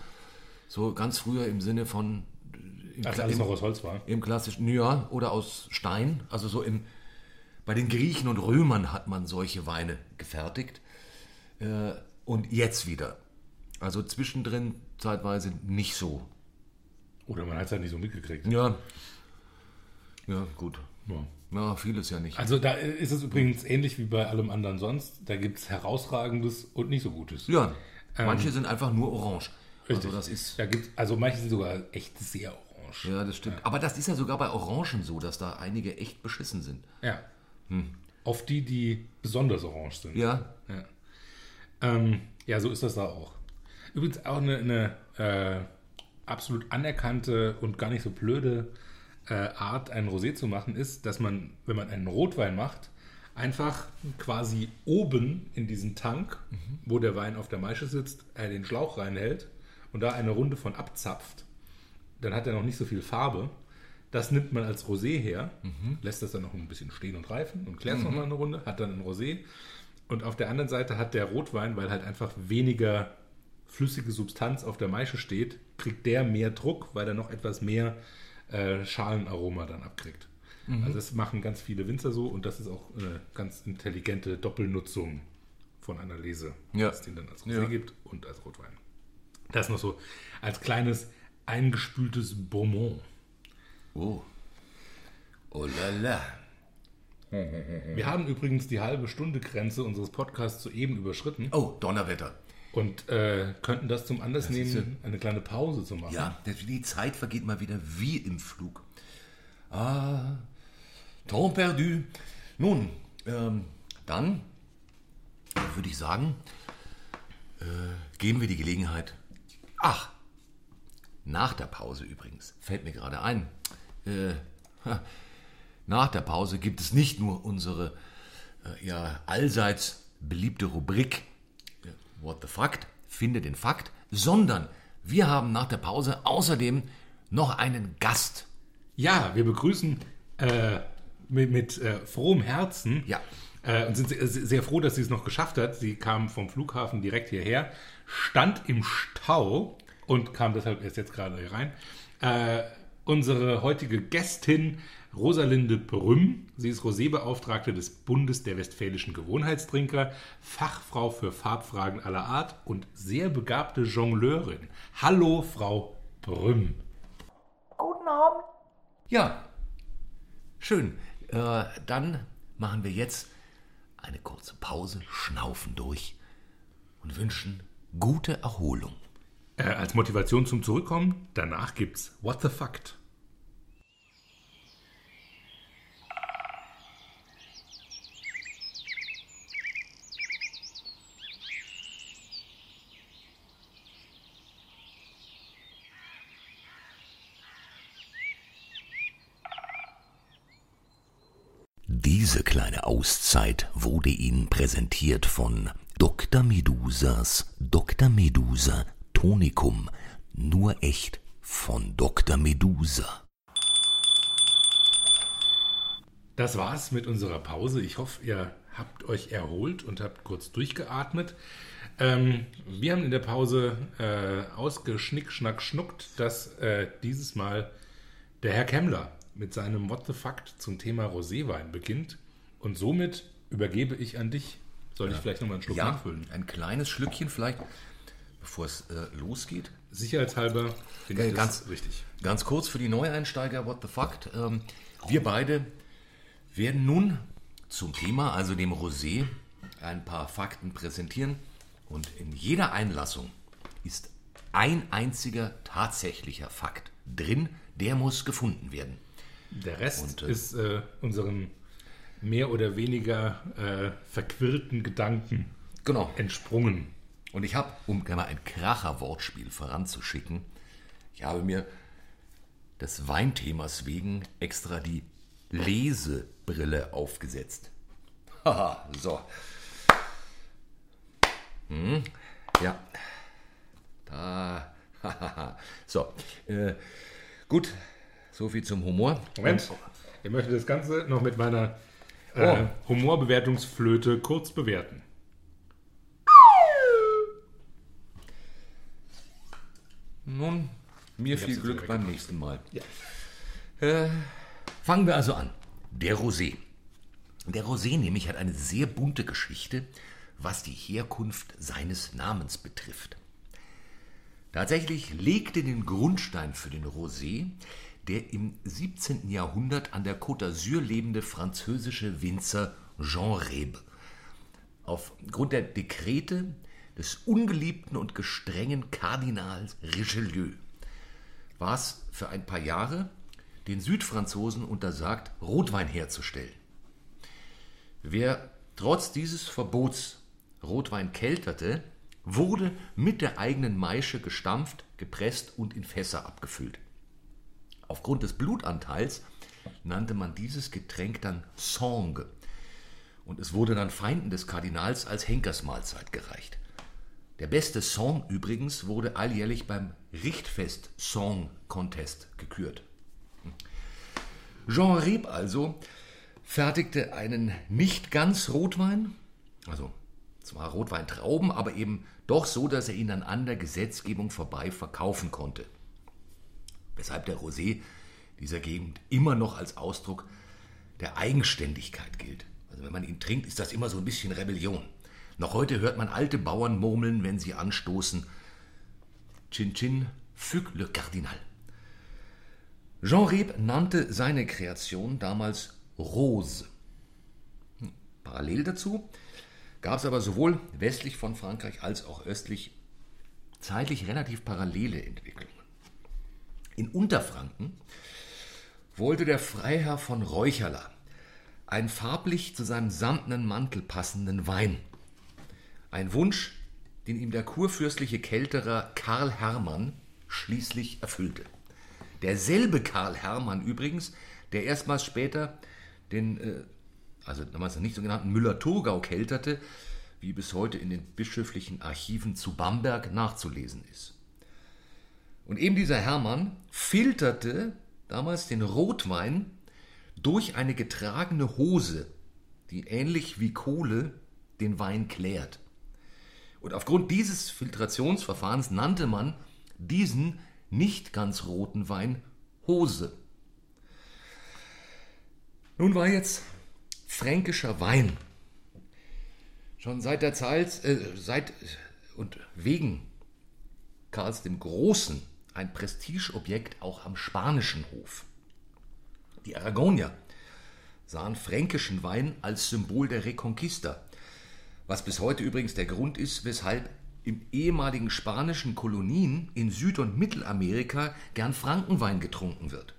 so ganz früher im Sinne von äh, im, Als alles noch aus Holz war. im klassischen, ja, oder aus Stein, also so im bei den Griechen und Römern hat man solche Weine gefertigt. Äh, und jetzt wieder. Also zwischendrin zeitweise nicht so. Oder man hat es halt nicht so mitgekriegt. Ja. Ja, gut. Ja. Ja, vieles ja nicht. Also da ist es übrigens ähnlich wie bei allem anderen sonst. Da gibt es herausragendes und nicht so gutes. Ja, manche sind einfach nur orange. Richtig. Also das ist. Da gibt's, also manche sind sogar echt sehr orange. Ja, das stimmt. Aber das ist ja sogar bei Orangen so, dass da einige echt beschissen sind. Ja. Auf die, die besonders orange sind. Ja, Ja, ähm, ja so ist das da auch. Übrigens auch eine, eine äh, absolut anerkannte und gar nicht so blöde äh, Art, einen Rosé zu machen, ist, dass man, wenn man einen Rotwein macht, einfach quasi oben in diesen Tank, wo der Wein auf der Maische sitzt, äh, den Schlauch reinhält und da eine Runde von abzapft. Dann hat er noch nicht so viel Farbe. Das nimmt man als Rosé her, lässt das dann noch ein bisschen stehen und reifen und klärt es noch mal eine Runde, hat dann ein Rosé. Und auf der anderen Seite hat der Rotwein, weil halt einfach weniger flüssige Substanz auf der Maische steht, kriegt der mehr Druck, weil er noch etwas mehr äh, Schalenaroma dann abkriegt. Also das machen ganz viele Winzer so und das ist auch eine ganz intelligente Doppelnutzung von einer Lese, Ja. dass es den dann als Rosé Ja. gibt und als Rotwein. Das noch so als kleines eingespültes Beaumont. Oh. Oh la la. Wir haben übrigens die halbe Stunde Grenze unseres Podcasts soeben überschritten Oh, Donnerwetter. Und äh, könnten das zum Anlass ist nehmen, eine kleine Pause zu machen. Ja, das- die Zeit vergeht mal wieder wie im Flug. Ah, temps perdu. Nun, ähm, dann würde ich sagen, äh, geben wir die Gelegenheit. Ach, nach der Pause übrigens, fällt mir gerade ein. Äh, nach der Pause gibt es nicht nur unsere äh, ja, allseits beliebte Rubrik What the Fact, finde den Fakt, sondern wir haben nach der Pause außerdem noch einen Gast. Ja, wir begrüßen äh, mit, mit äh, frohem Herzen Ja. äh, und sind sehr, sehr froh, dass sie es noch geschafft hat. Sie kam vom Flughafen direkt hierher, stand im Stau und kam deshalb erst jetzt gerade hier rein. Äh, unsere heutige Gästin Rosalinde Brüm. Sie ist Rosébeauftragte des Bundes der westfälischen Gewohnheitstrinker, Fachfrau für Farbfragen aller Art und sehr begabte Jongleurin. Hallo, Frau Brüm. Guten Abend. Ja, schön. Äh, dann machen wir jetzt eine kurze Pause, schnaufen durch und wünschen gute Erholung. Äh, als Motivation zum Zurückkommen, danach gibt's What the Fact. Diese kleine Auszeit wurde Ihnen präsentiert von Dr. Medusas Dr. Medusa Tonikum. Nur echt von Dr. Medusa. Das war's mit unserer Pause. Ich hoffe, ihr habt euch erholt und habt kurz durchgeatmet. Ähm, wir haben in der Pause äh, ausgeschnick, schnack, schnuckt, dass äh, dieses Mal der Herr Kemmler mit seinem What the Fact zum Thema Roséwein beginnt. Und somit übergebe ich an dich. Soll ich vielleicht nochmal einen Schluck Ja, nachfüllen? ein kleines Schlückchen vielleicht, bevor es äh, losgeht. Sicherheitshalber finde Äh, ganz- richtig. Ganz kurz für die Neueinsteiger, what the fact. Ähm, wir beide werden nun zum Thema, also dem Rosé, ein paar Fakten präsentieren. Und in jeder Einlassung ist ein einziger tatsächlicher Fakt drin, der muss gefunden werden. Der Rest Und, äh, ist äh, unseren mehr oder weniger äh, verquirlten Gedanken Genau. entsprungen. Und ich habe, um mal ein Kracher-Wortspiel voranzuschicken, ich habe mir des Weinthemas wegen extra die Lesebrille aufgesetzt. Haha, so. Hm, ja. Da. so. Äh, gut. So viel zum Humor. Moment, ich möchte das Ganze noch mit meiner äh, Humorbewertungsflöte kurz bewerten. Nun, mir viel jetzt Glück beim nächsten Mal. Äh, fangen wir also an. Der Rosé. Der Rosé nämlich hat eine sehr bunte Geschichte, was die Herkunft seines Namens betrifft. Tatsächlich legte den Grundstein für den Rosé der im 17. Jahrhundert an der Côte d'Azur lebende französische Winzer Jean Rebe. Aufgrund der Dekrete des ungeliebten und gestrengen Kardinals Richelieu war es für ein paar Jahre den Südfranzosen untersagt, Rotwein herzustellen. Wer trotz dieses Verbots Rotwein kelterte, wurde mit der eigenen Maische gestampft, gepresst und in Fässer abgefüllt. Aufgrund des Blutanteils nannte man dieses Getränk dann Sangue und es wurde dann Feinden des Kardinals als Henkersmahlzeit gereicht. Der beste Song übrigens wurde alljährlich beim Richtfest Song Contest gekürt. Jean Rieb also fertigte einen nicht ganz Rotwein, also zwar Rotweintrauben, aber eben doch so, dass er ihn dann an der Gesetzgebung vorbei verkaufen konnte. Weshalb der Rosé dieser Gegend immer noch als Ausdruck der Eigenständigkeit gilt. Also wenn man ihn trinkt, ist das immer so ein bisschen Rebellion. Noch heute hört man alte Bauern murmeln, wenn sie anstoßen. Chin Chin, fuck le Cardinal. Jean Reb nannte seine Kreation damals Rose. Hm, parallel dazu gab es aber sowohl westlich von Frankreich als auch östlich zeitlich relativ parallele Entwicklungen. In Unterfranken wollte der Freiherr von Räucherler einen farblich zu seinem samtenen Mantel passenden Wein. Ein Wunsch, den ihm der kurfürstliche Kelterer Karl Hermann schließlich erfüllte. Derselbe Karl Hermann übrigens, der erstmals später den, äh, also damals noch nicht so genannten Müller-Thurgau kelterte, wie bis heute in den bischöflichen Archiven zu Bamberg nachzulesen ist. Und eben dieser Hermann filterte damals den Rotwein durch eine getragene Hose, die ähnlich wie Kohle den Wein klärt. Und aufgrund dieses Filtrationsverfahrens nannte man diesen nicht ganz roten Wein Hose. Nun war jetzt fränkischer Wein schon seit der Zeit, äh, seit und wegen Karls dem Großen ein Prestigeobjekt auch am spanischen Hof. Die Aragonier sahen fränkischen Wein als Symbol der Reconquista, was bis heute übrigens der Grund ist, weshalb im ehemaligen spanischen Kolonien in Süd- und Mittelamerika gern Frankenwein getrunken wird.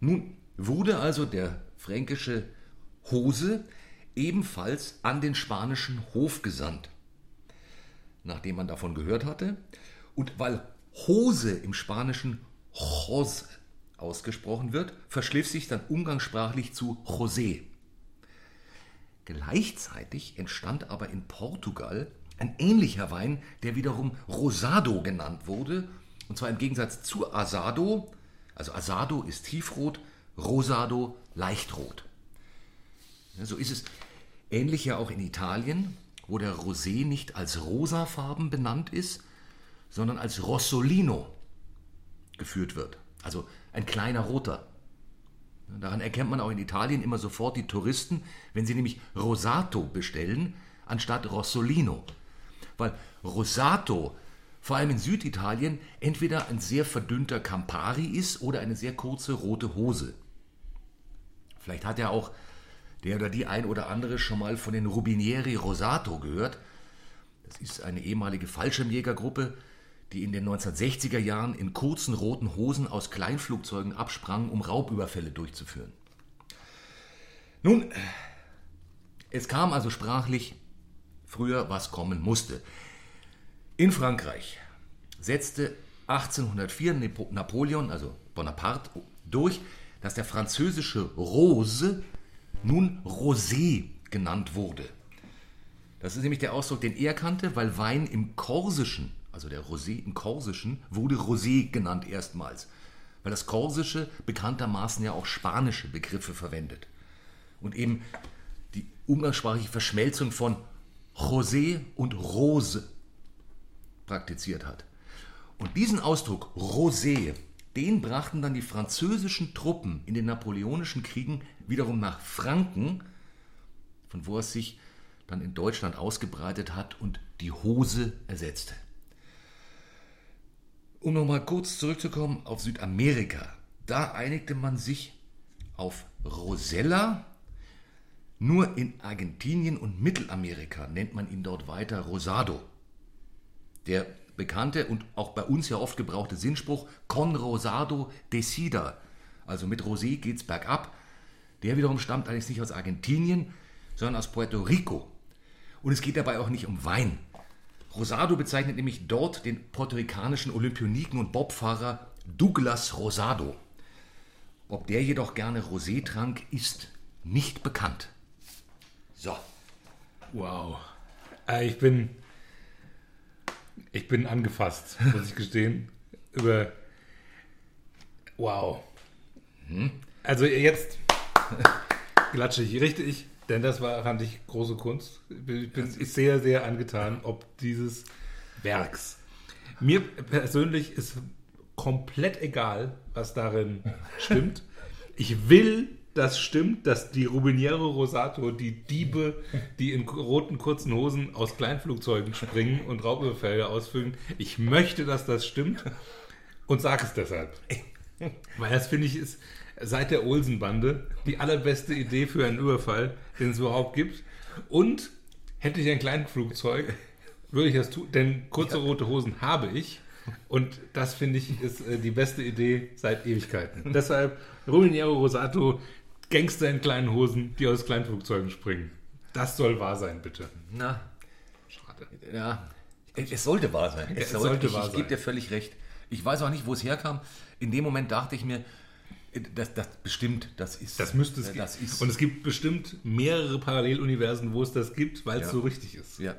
Nun wurde also der fränkische Hose ebenfalls an den spanischen Hof gesandt. Nachdem man davon gehört hatte und weil Hose im Spanischen Jose ausgesprochen wird, verschliff sich dann umgangssprachlich zu José. Gleichzeitig entstand aber in Portugal ein ähnlicher Wein, der wiederum Rosado genannt wurde, und zwar im Gegensatz zu Asado, also Asado ist tiefrot, Rosado leichtrot. So ist es ähnlich ja auch in Italien, wo der Rosé nicht als rosafarben benannt ist, sondern als Rossolino geführt wird. Also ein kleiner roter. Daran erkennt man auch in Italien immer sofort die Touristen, wenn sie nämlich Rosato bestellen, anstatt Rossolino. Weil Rosato vor allem in Süditalien entweder ein sehr verdünnter Campari ist oder eine sehr kurze rote Hose. Vielleicht hat ja auch der oder die ein oder andere schon mal von den Rubinieri Rosato gehört. Das ist eine ehemalige Fallschirmjägergruppe, die in den 1960er Jahren in kurzen roten Hosen aus Kleinflugzeugen absprangen, um Raubüberfälle durchzuführen. Nun, es kam also sprachlich früher, was kommen musste. In Frankreich setzte 1804 Napoleon, also Bonaparte, durch, dass der französische Rose nun Rosé genannt wurde. Das ist nämlich der Ausdruck, den er kannte, weil Wein im Korsischen also der Rosé im Korsischen, wurde Rosé genannt erstmals, weil das Korsische bekanntermaßen ja auch spanische Begriffe verwendet und eben die umgangssprachliche Verschmelzung von José und Rose praktiziert hat. Und diesen Ausdruck Rosé Den brachten dann die französischen Truppen in den napoleonischen Kriegen wiederum nach Franken, von wo es sich dann in Deutschland ausgebreitet hat und die Hose ersetzte. Um nochmal kurz zurückzukommen auf Südamerika. Da einigte man sich auf Rosella. Nur in Argentinien und Mittelamerika nennt man ihn dort weiter Rosado. Der bekannte und auch bei uns ja oft gebrauchte Sinnspruch Con Rosado decida, also mit Rosé geht's bergab, der wiederum stammt allerdings nicht aus Argentinien, sondern aus Puerto Rico. Und es geht dabei auch nicht um Wein. Rosado bezeichnet nämlich dort den puerto-ricanischen Olympioniken und Bobfahrer Douglas Rosado. Ob der jedoch gerne Rosé trank, ist nicht bekannt. So, Wow. Äh, ich bin. Ich bin angefasst, muss ich gestehen. Über. Wow. Also jetzt klatsche ich richtig, denn das war, fand ich, große Kunst. Ich bin, sehr, sehr angetan, ob dieses Werks. Mir persönlich ist komplett egal, was darin stimmt. Ich will, das stimmt, dass die Rubiniero Rosato, die Diebe, die in roten kurzen Hosen aus Kleinflugzeugen springen und Raubüberfälle ausführen, ich möchte, dass das stimmt und sage es deshalb. Weil das finde ich ist seit der Olsen-Bande die allerbeste Idee für einen Überfall, den es überhaupt gibt. Und hätte ich ein Kleinflugzeug, würde ich das tun, denn kurze rote Hosen habe ich. Und das finde ich ist äh, die beste Idee seit Ewigkeiten. Deshalb Rubiniero Rosato, Gangster in kleinen Hosen, die aus Kleinflugzeugen springen. Das soll wahr sein, bitte. na, Schade. ja, es sollte wahr sein. Es, Es sollte ich, wahr ich gebe sein. dir völlig recht. Ich weiß auch nicht, wo es herkam. In dem Moment dachte ich mir, das, das bestimmt, das ist. Das müsste es äh, geben. Das ist, Und es gibt bestimmt mehrere Paralleluniversen, wo es das gibt, weil es Ja. so richtig ist. Ja.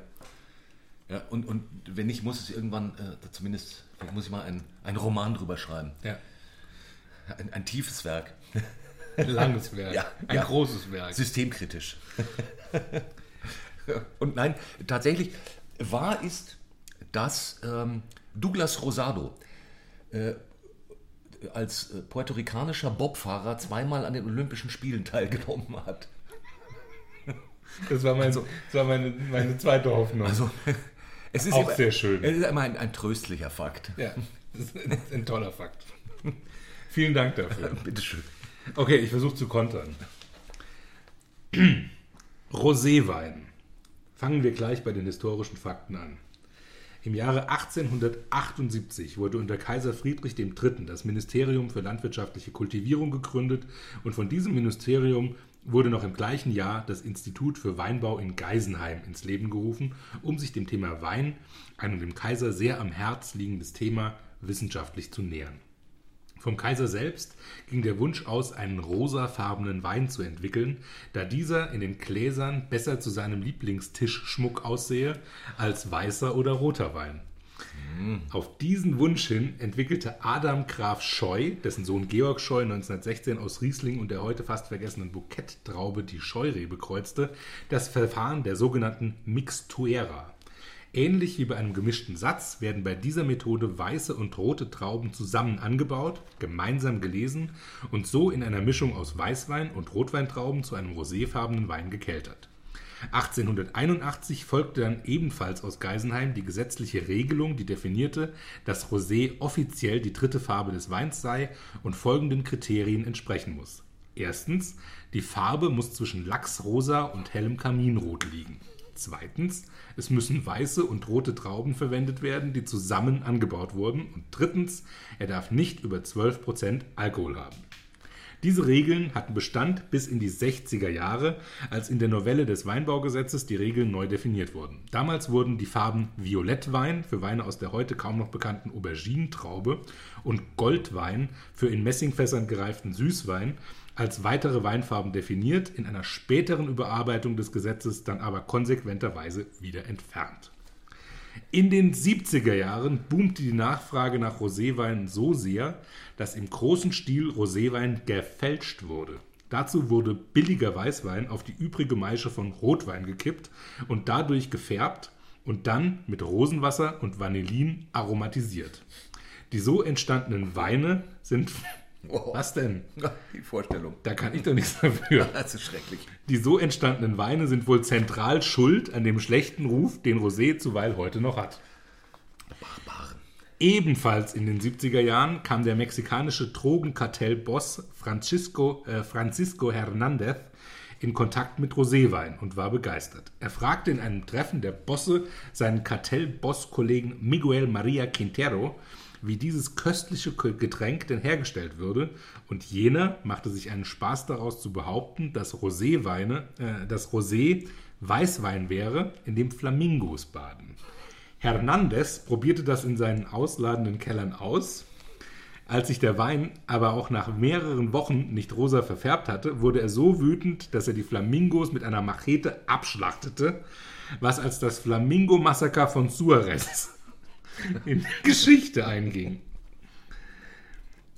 Ja, und, und wenn nicht, muss es irgendwann, äh, zumindest, vielleicht muss ich mal einen, einen Roman drüber schreiben. Ja. Ein, ein tiefes Werk. Ein langes Werk. Ja, ein ja. großes Werk. Systemkritisch. und nein, tatsächlich, wahr ist, dass ähm, Douglas Rosado äh, als äh, puerto-ricanischer Bobfahrer zweimal an den Olympischen Spielen teilgenommen hat. Das war, mein, das war meine, meine zweite Hoffnung. Also, es ist Auch immer, sehr schön. Es ist immer ein, ein tröstlicher Fakt. ja, das ist ein, ein toller Fakt. Vielen Dank dafür. Bitteschön. Okay, ich versuche zu kontern. Roséwein. Fangen wir gleich bei den historischen Fakten an. Im Jahre 1878 wurde unter Kaiser Friedrich III. das Ministerium für landwirtschaftliche Kultivierung gegründet und von diesem Ministerium wurde noch im gleichen Jahr das Institut für Weinbau in Geisenheim ins Leben gerufen, um sich dem Thema Wein, einem dem Kaiser sehr am Herz liegendes Thema, wissenschaftlich zu nähern. Vom Kaiser selbst ging der Wunsch aus, einen rosafarbenen Wein zu entwickeln, da dieser in den Gläsern besser zu seinem Lieblingstischschmuck aussehe als weißer oder roter Wein. Auf diesen Wunsch hin entwickelte Adam Graf Scheu, dessen Sohn Georg Scheu 1916 aus Riesling und der heute fast vergessenen Bouquet-Traube die Scheurebe kreuzte, das Verfahren der sogenannten Mixtuera. Ähnlich wie bei einem gemischten Satz werden bei dieser Methode weiße und rote Trauben zusammen angebaut, gemeinsam gelesen und so in einer Mischung aus Weißwein und Rotweintrauben zu einem roséfarbenen Wein gekeltert. 1881 folgte dann ebenfalls aus Geisenheim die gesetzliche Regelung, die definierte, dass Rosé offiziell die dritte Farbe des Weins sei und folgenden Kriterien entsprechen muss. Erstens, die Farbe muss zwischen Lachsrosa und hellem Kaminrot liegen. Zweitens, es müssen weiße und rote Trauben verwendet werden, die zusammen angebaut wurden. Und drittens, er darf nicht über 12% Alkohol haben. Diese Regeln hatten Bestand bis in die 60er Jahre, als in der Novelle des Weinbaugesetzes die Regeln neu definiert wurden. Damals wurden die Farben Violettwein für Weine aus der heute kaum noch bekannten Auberginentraube und Goldwein für in Messingfässern gereiften Süßwein als weitere Weinfarben definiert, in einer späteren Überarbeitung des Gesetzes dann aber konsequenterweise wieder entfernt. In den 70er Jahren boomte die Nachfrage nach Roséwein so sehr, dass im großen Stil Roséwein gefälscht wurde. Dazu wurde billiger Weißwein auf die übrige Maische von Rotwein gekippt und dadurch gefärbt und dann mit Rosenwasser und Vanillin aromatisiert. Die so entstandenen Weine sind. Wow. Was denn? Die Vorstellung. Da kann ich doch nichts dafür. Das ist schrecklich. Die so entstandenen Weine sind wohl zentral schuld an dem schlechten Ruf, den Rosé zuweilen heute noch hat. Ebenfalls in den 70er Jahren kam der mexikanische Drogenkartellboss Francisco, äh, Francisco Hernandez in Kontakt mit Roséwein und war begeistert. Er fragte in einem Treffen der Bosse seinen Kartellboss-Kollegen Miguel Maria Quintero, wie dieses köstliche Getränk denn hergestellt würde, und jener machte sich einen Spaß daraus zu behaupten, dass Roséweine, äh, dass Rosé Weißwein wäre, in dem Flamingos baden. Hernandez probierte das in seinen ausladenden Kellern aus. Als sich der Wein aber auch nach mehreren Wochen nicht rosa verfärbt hatte, wurde er so wütend, dass er die Flamingos mit einer Machete abschlachtete, was als das Flamingo-Massaker von Suarez in Geschichte einging.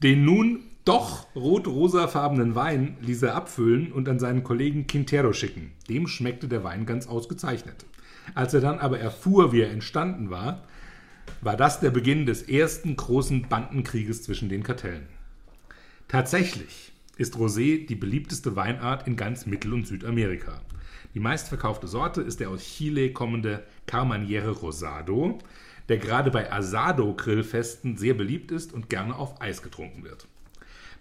Den nun doch rot-rosafarbenen Wein ließ er abfüllen und an seinen Kollegen Quintero schicken. Dem schmeckte der Wein ganz ausgezeichnet. Als er dann aber erfuhr, wie er entstanden war, war das der Beginn des ersten großen Bandenkrieges zwischen den Kartellen. Tatsächlich ist Rosé die beliebteste Weinart in ganz Mittel- und Südamerika. Die meistverkaufte Sorte ist der aus Chile kommende Carmaniere Rosado, der gerade bei Asado-Grillfesten sehr beliebt ist und gerne auf Eis getrunken wird.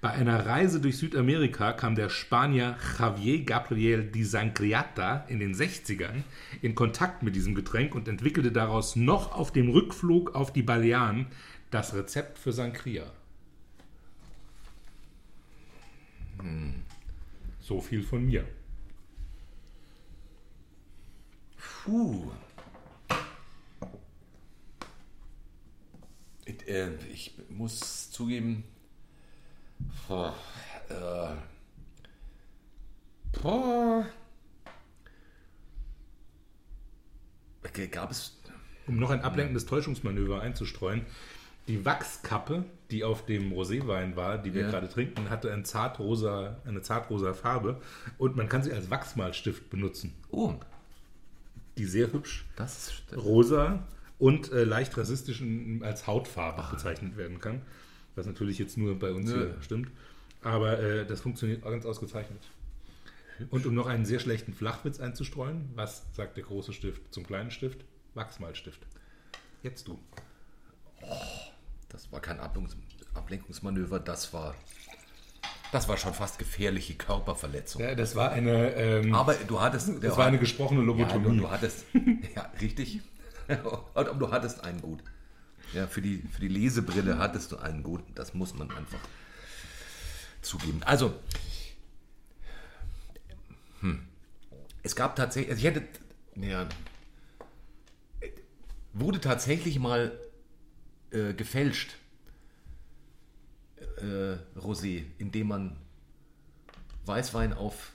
Bei einer Reise durch Südamerika kam der Spanier Javier Gabriel di Sangriata in den 60ern in Kontakt mit diesem Getränk und entwickelte daraus noch auf dem Rückflug auf die Balearen das Rezept für Sangria. So viel von mir. Puh. Äh, ich muss zugeben, boah, äh, boah. Okay, gab es. Um noch ein ablenkendes Täuschungsmanöver einzustreuen, die Wachskappe, die auf dem Roséwein war, die wir Ja. gerade trinken, hatte ein zartrosa, eine zartrosa Farbe und man kann sie als Wachsmalstift benutzen. Oh, Die sehr hübsch das ist. rosa und äh, leicht rassistisch als Hautfarbe bezeichnet werden kann. Was natürlich jetzt nur bei uns Nö. hier stimmt. Aber äh, das funktioniert auch ganz ausgezeichnet. Und um noch einen sehr schlechten Flachwitz einzustreuen, was sagt der große Stift zum kleinen Stift? Wachsmalstift. Jetzt du. Das war kein Ablenkungs Ablenkungsmanöver, das war. Das war schon fast gefährliche Körperverletzung. Ja, das war eine, ähm, Aber du hattest. das war eine gesprochene Ja, du, Lobotomie. du hattest. Ja, richtig. Aber du hattest einen gut. Ja, für die, für die Lesebrille hattest du einen gut. Das muss man einfach zugeben. Also, hm. es gab tatsächlich. Also ich hätte. Ja, wurde tatsächlich mal äh, gefälscht. Äh, Rosé, indem man Weißwein auf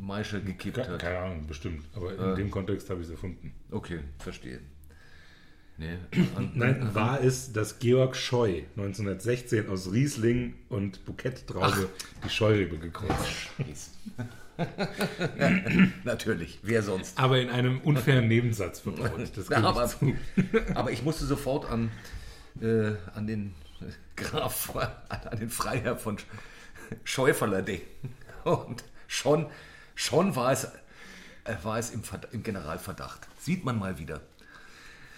Maische gekippt Ke- hat. Keine Ahnung, bestimmt. Aber in dem Kontext habe ich es erfunden. Okay, verstehe. Nee, Nein, war es, dass Georg Scheu 1916 aus Riesling und Bouquet-Traube die Scheurebe gekreuzt hat. Mist. Natürlich, wer sonst? Aber in einem unfairen Nebensatz verbaut. Das Na, aber, aber ich musste sofort an, äh, an den Graf, an den Freiherr von Schäuferler denken. Und schon, schon war es, äh, war es im, im Generalverdacht. Sieht man mal wieder.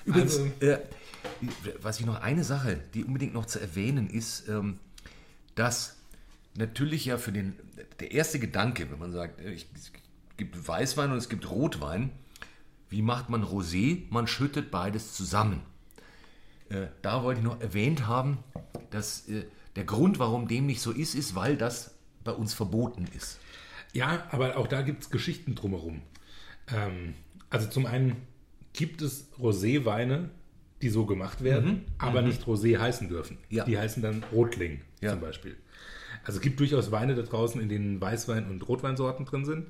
Übrigens, Also- äh, was ich noch eine Sache, die unbedingt noch zu erwähnen ist, ähm, dass natürlich ja für den, der erste Gedanke, wenn man sagt, äh, ich, es gibt Weißwein und es gibt Rotwein, wie macht man Rosé? Man schüttet beides zusammen. Äh, da wollte ich noch erwähnt haben, dass äh, der Grund, warum dem nicht so ist, ist, weil das bei uns verboten ist. Ja, aber auch da gibt es Geschichten drumherum. Ähm, also zum einen gibt es Roséweine, die so gemacht werden, aber nicht Rosé heißen dürfen. Mhm. Ja. Die heißen dann Rotling Ja. zum Beispiel. Also es gibt durchaus Weine da draußen, in denen Weißwein- und Rotweinsorten drin sind.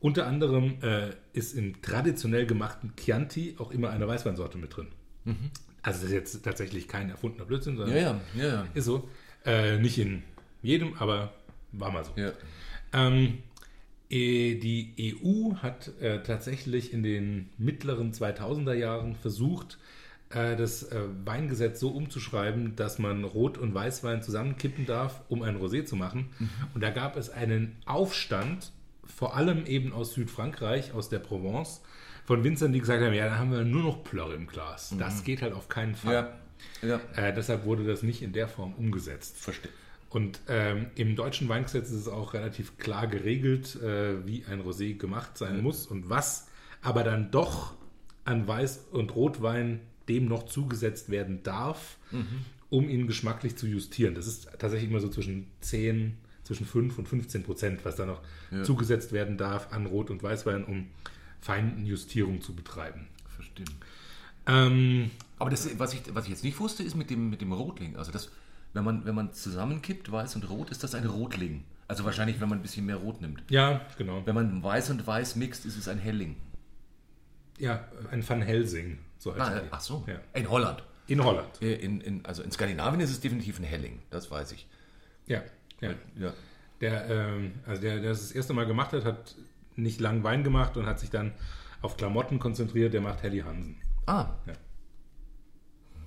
Unter anderem äh, ist im traditionell gemachten Chianti auch immer eine Weißweinsorte mit drin. Also das ist jetzt tatsächlich kein erfundener Blödsinn, sondern Mhm. ja, ja, ja. ist so. Äh, nicht in jedem, aber war mal so. ja. Ähm, äh, die EU hat äh, tatsächlich in den mittleren 2000er Jahren versucht, äh, das äh, Weingesetz so umzuschreiben, dass man Rot- und Weißwein zusammenkippen darf, um ein Rosé zu machen. Und da gab es einen Aufstand, vor allem eben aus Südfrankreich, aus der Provence, von Winzern, die gesagt haben, ja, da haben wir nur noch Plörre im Glas. Das geht halt auf keinen Fall. ja. Äh, deshalb wurde das nicht in der Form umgesetzt. Verstehe. Und ähm, im deutschen Weingesetz ist es auch relativ klar geregelt, äh, wie ein Rosé gemacht sein muss und was aber dann doch an Weiß- und Rotwein dem noch zugesetzt werden darf, um ihn geschmacklich zu justieren. Das ist tatsächlich immer so zwischen 10, zwischen 5 und 15 Prozent, was da noch zugesetzt werden darf an Rot- und Weißwein, um Feinjustierung zu betreiben. Verstehe. Ähm, Aber das, was, ich, was ich jetzt nicht wusste, ist mit dem, mit dem Rotling. Also das, wenn man, wenn man zusammenkippt, weiß und rot, ist das ein Rotling. Also wahrscheinlich, wenn man ein bisschen mehr Rot nimmt. ja, genau. Wenn man weiß und weiß mixt, ist es ein Helling. Ja, ein Van Helsing, so heißt Ah, ach so. Ja. In Holland. In Holland. Äh, In, in, also in Skandinavien ist es definitiv ein Helling, das weiß ich. Ja, ja. Ja. Der, ähm, also der, der das das erste Mal gemacht hat, hat nicht lang Wein gemacht und hat sich dann auf Klamotten konzentriert. Der macht Helly Hansen. Ah. Ja.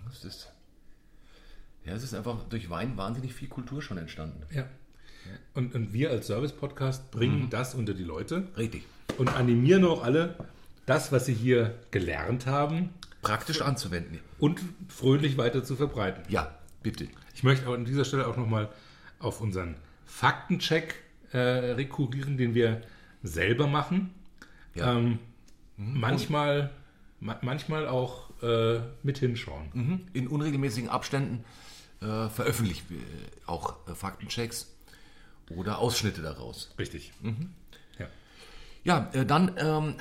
Das ist, ja, es ist einfach durch Wein wahnsinnig viel Kultur schon entstanden. Ja. Und, und wir als Service-Podcast bringen das unter die Leute Richtig. und animieren auch alle, das, was sie hier gelernt haben, Praktisch anzuwenden. und fröhlich weiter zu verbreiten. Ja, bitte. Ich möchte an dieser Stelle auch nochmal auf unseren Faktencheck äh, rekurrieren, den wir selber machen. Ja. Ähm, manchmal, ma manchmal auch äh, mit hinschauen. Mhm. In unregelmäßigen Abständen äh, veröffentlichen wir auch äh, Faktenchecks oder Ausschnitte daraus. Richtig. Ja. Ja, äh, dann, ähm,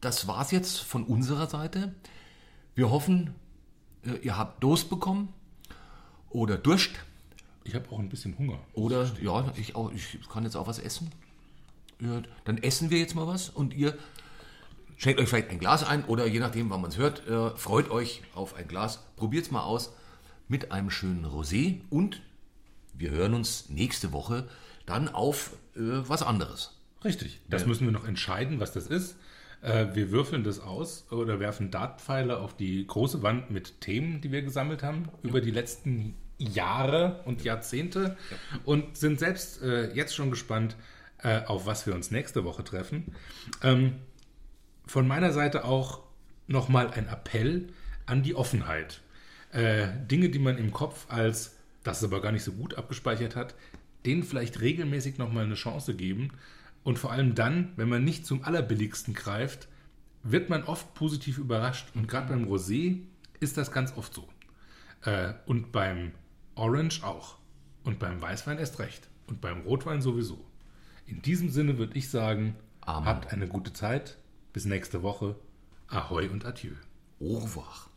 das war's jetzt von unserer Seite. Wir hoffen, äh, ihr habt Durst bekommen oder Durst Ich habe auch ein bisschen Hunger. oder ja, ich, auch, ich kann jetzt auch was essen. Ja, dann essen wir jetzt mal was und ihr schenkt euch vielleicht ein Glas ein oder je nachdem, wann man es hört, äh, freut euch auf ein Glas. Probiert es mal aus mit einem schönen Rosé und wir hören uns nächste Woche dann auf äh, was anderes. Richtig. Das müssen wir noch entscheiden, was das ist. Äh, wir würfeln das aus oder werfen Dartpfeile auf die große Wand mit Themen, die wir gesammelt haben über die letzten Jahre und Jahrzehnte und sind selbst äh, jetzt schon gespannt, äh, auf was wir uns nächste Woche treffen. Ähm, von meiner Seite auch nochmal ein Appell an die Offenheit. Äh, Dinge, die man im Kopf als das aber gar nicht so gut abgespeichert hat, denen vielleicht regelmäßig nochmal eine Chance geben. Und vor allem dann, wenn man nicht zum allerbilligsten greift, wird man oft positiv überrascht. Und gerade beim Rosé ist das ganz oft so. Äh, und beim Orange auch. Und beim Weißwein erst recht. Und beim Rotwein sowieso. In diesem Sinne würde ich sagen, Amen. habt eine gute Zeit. Bis nächste Woche. Ahoi und adieu. Au revoir.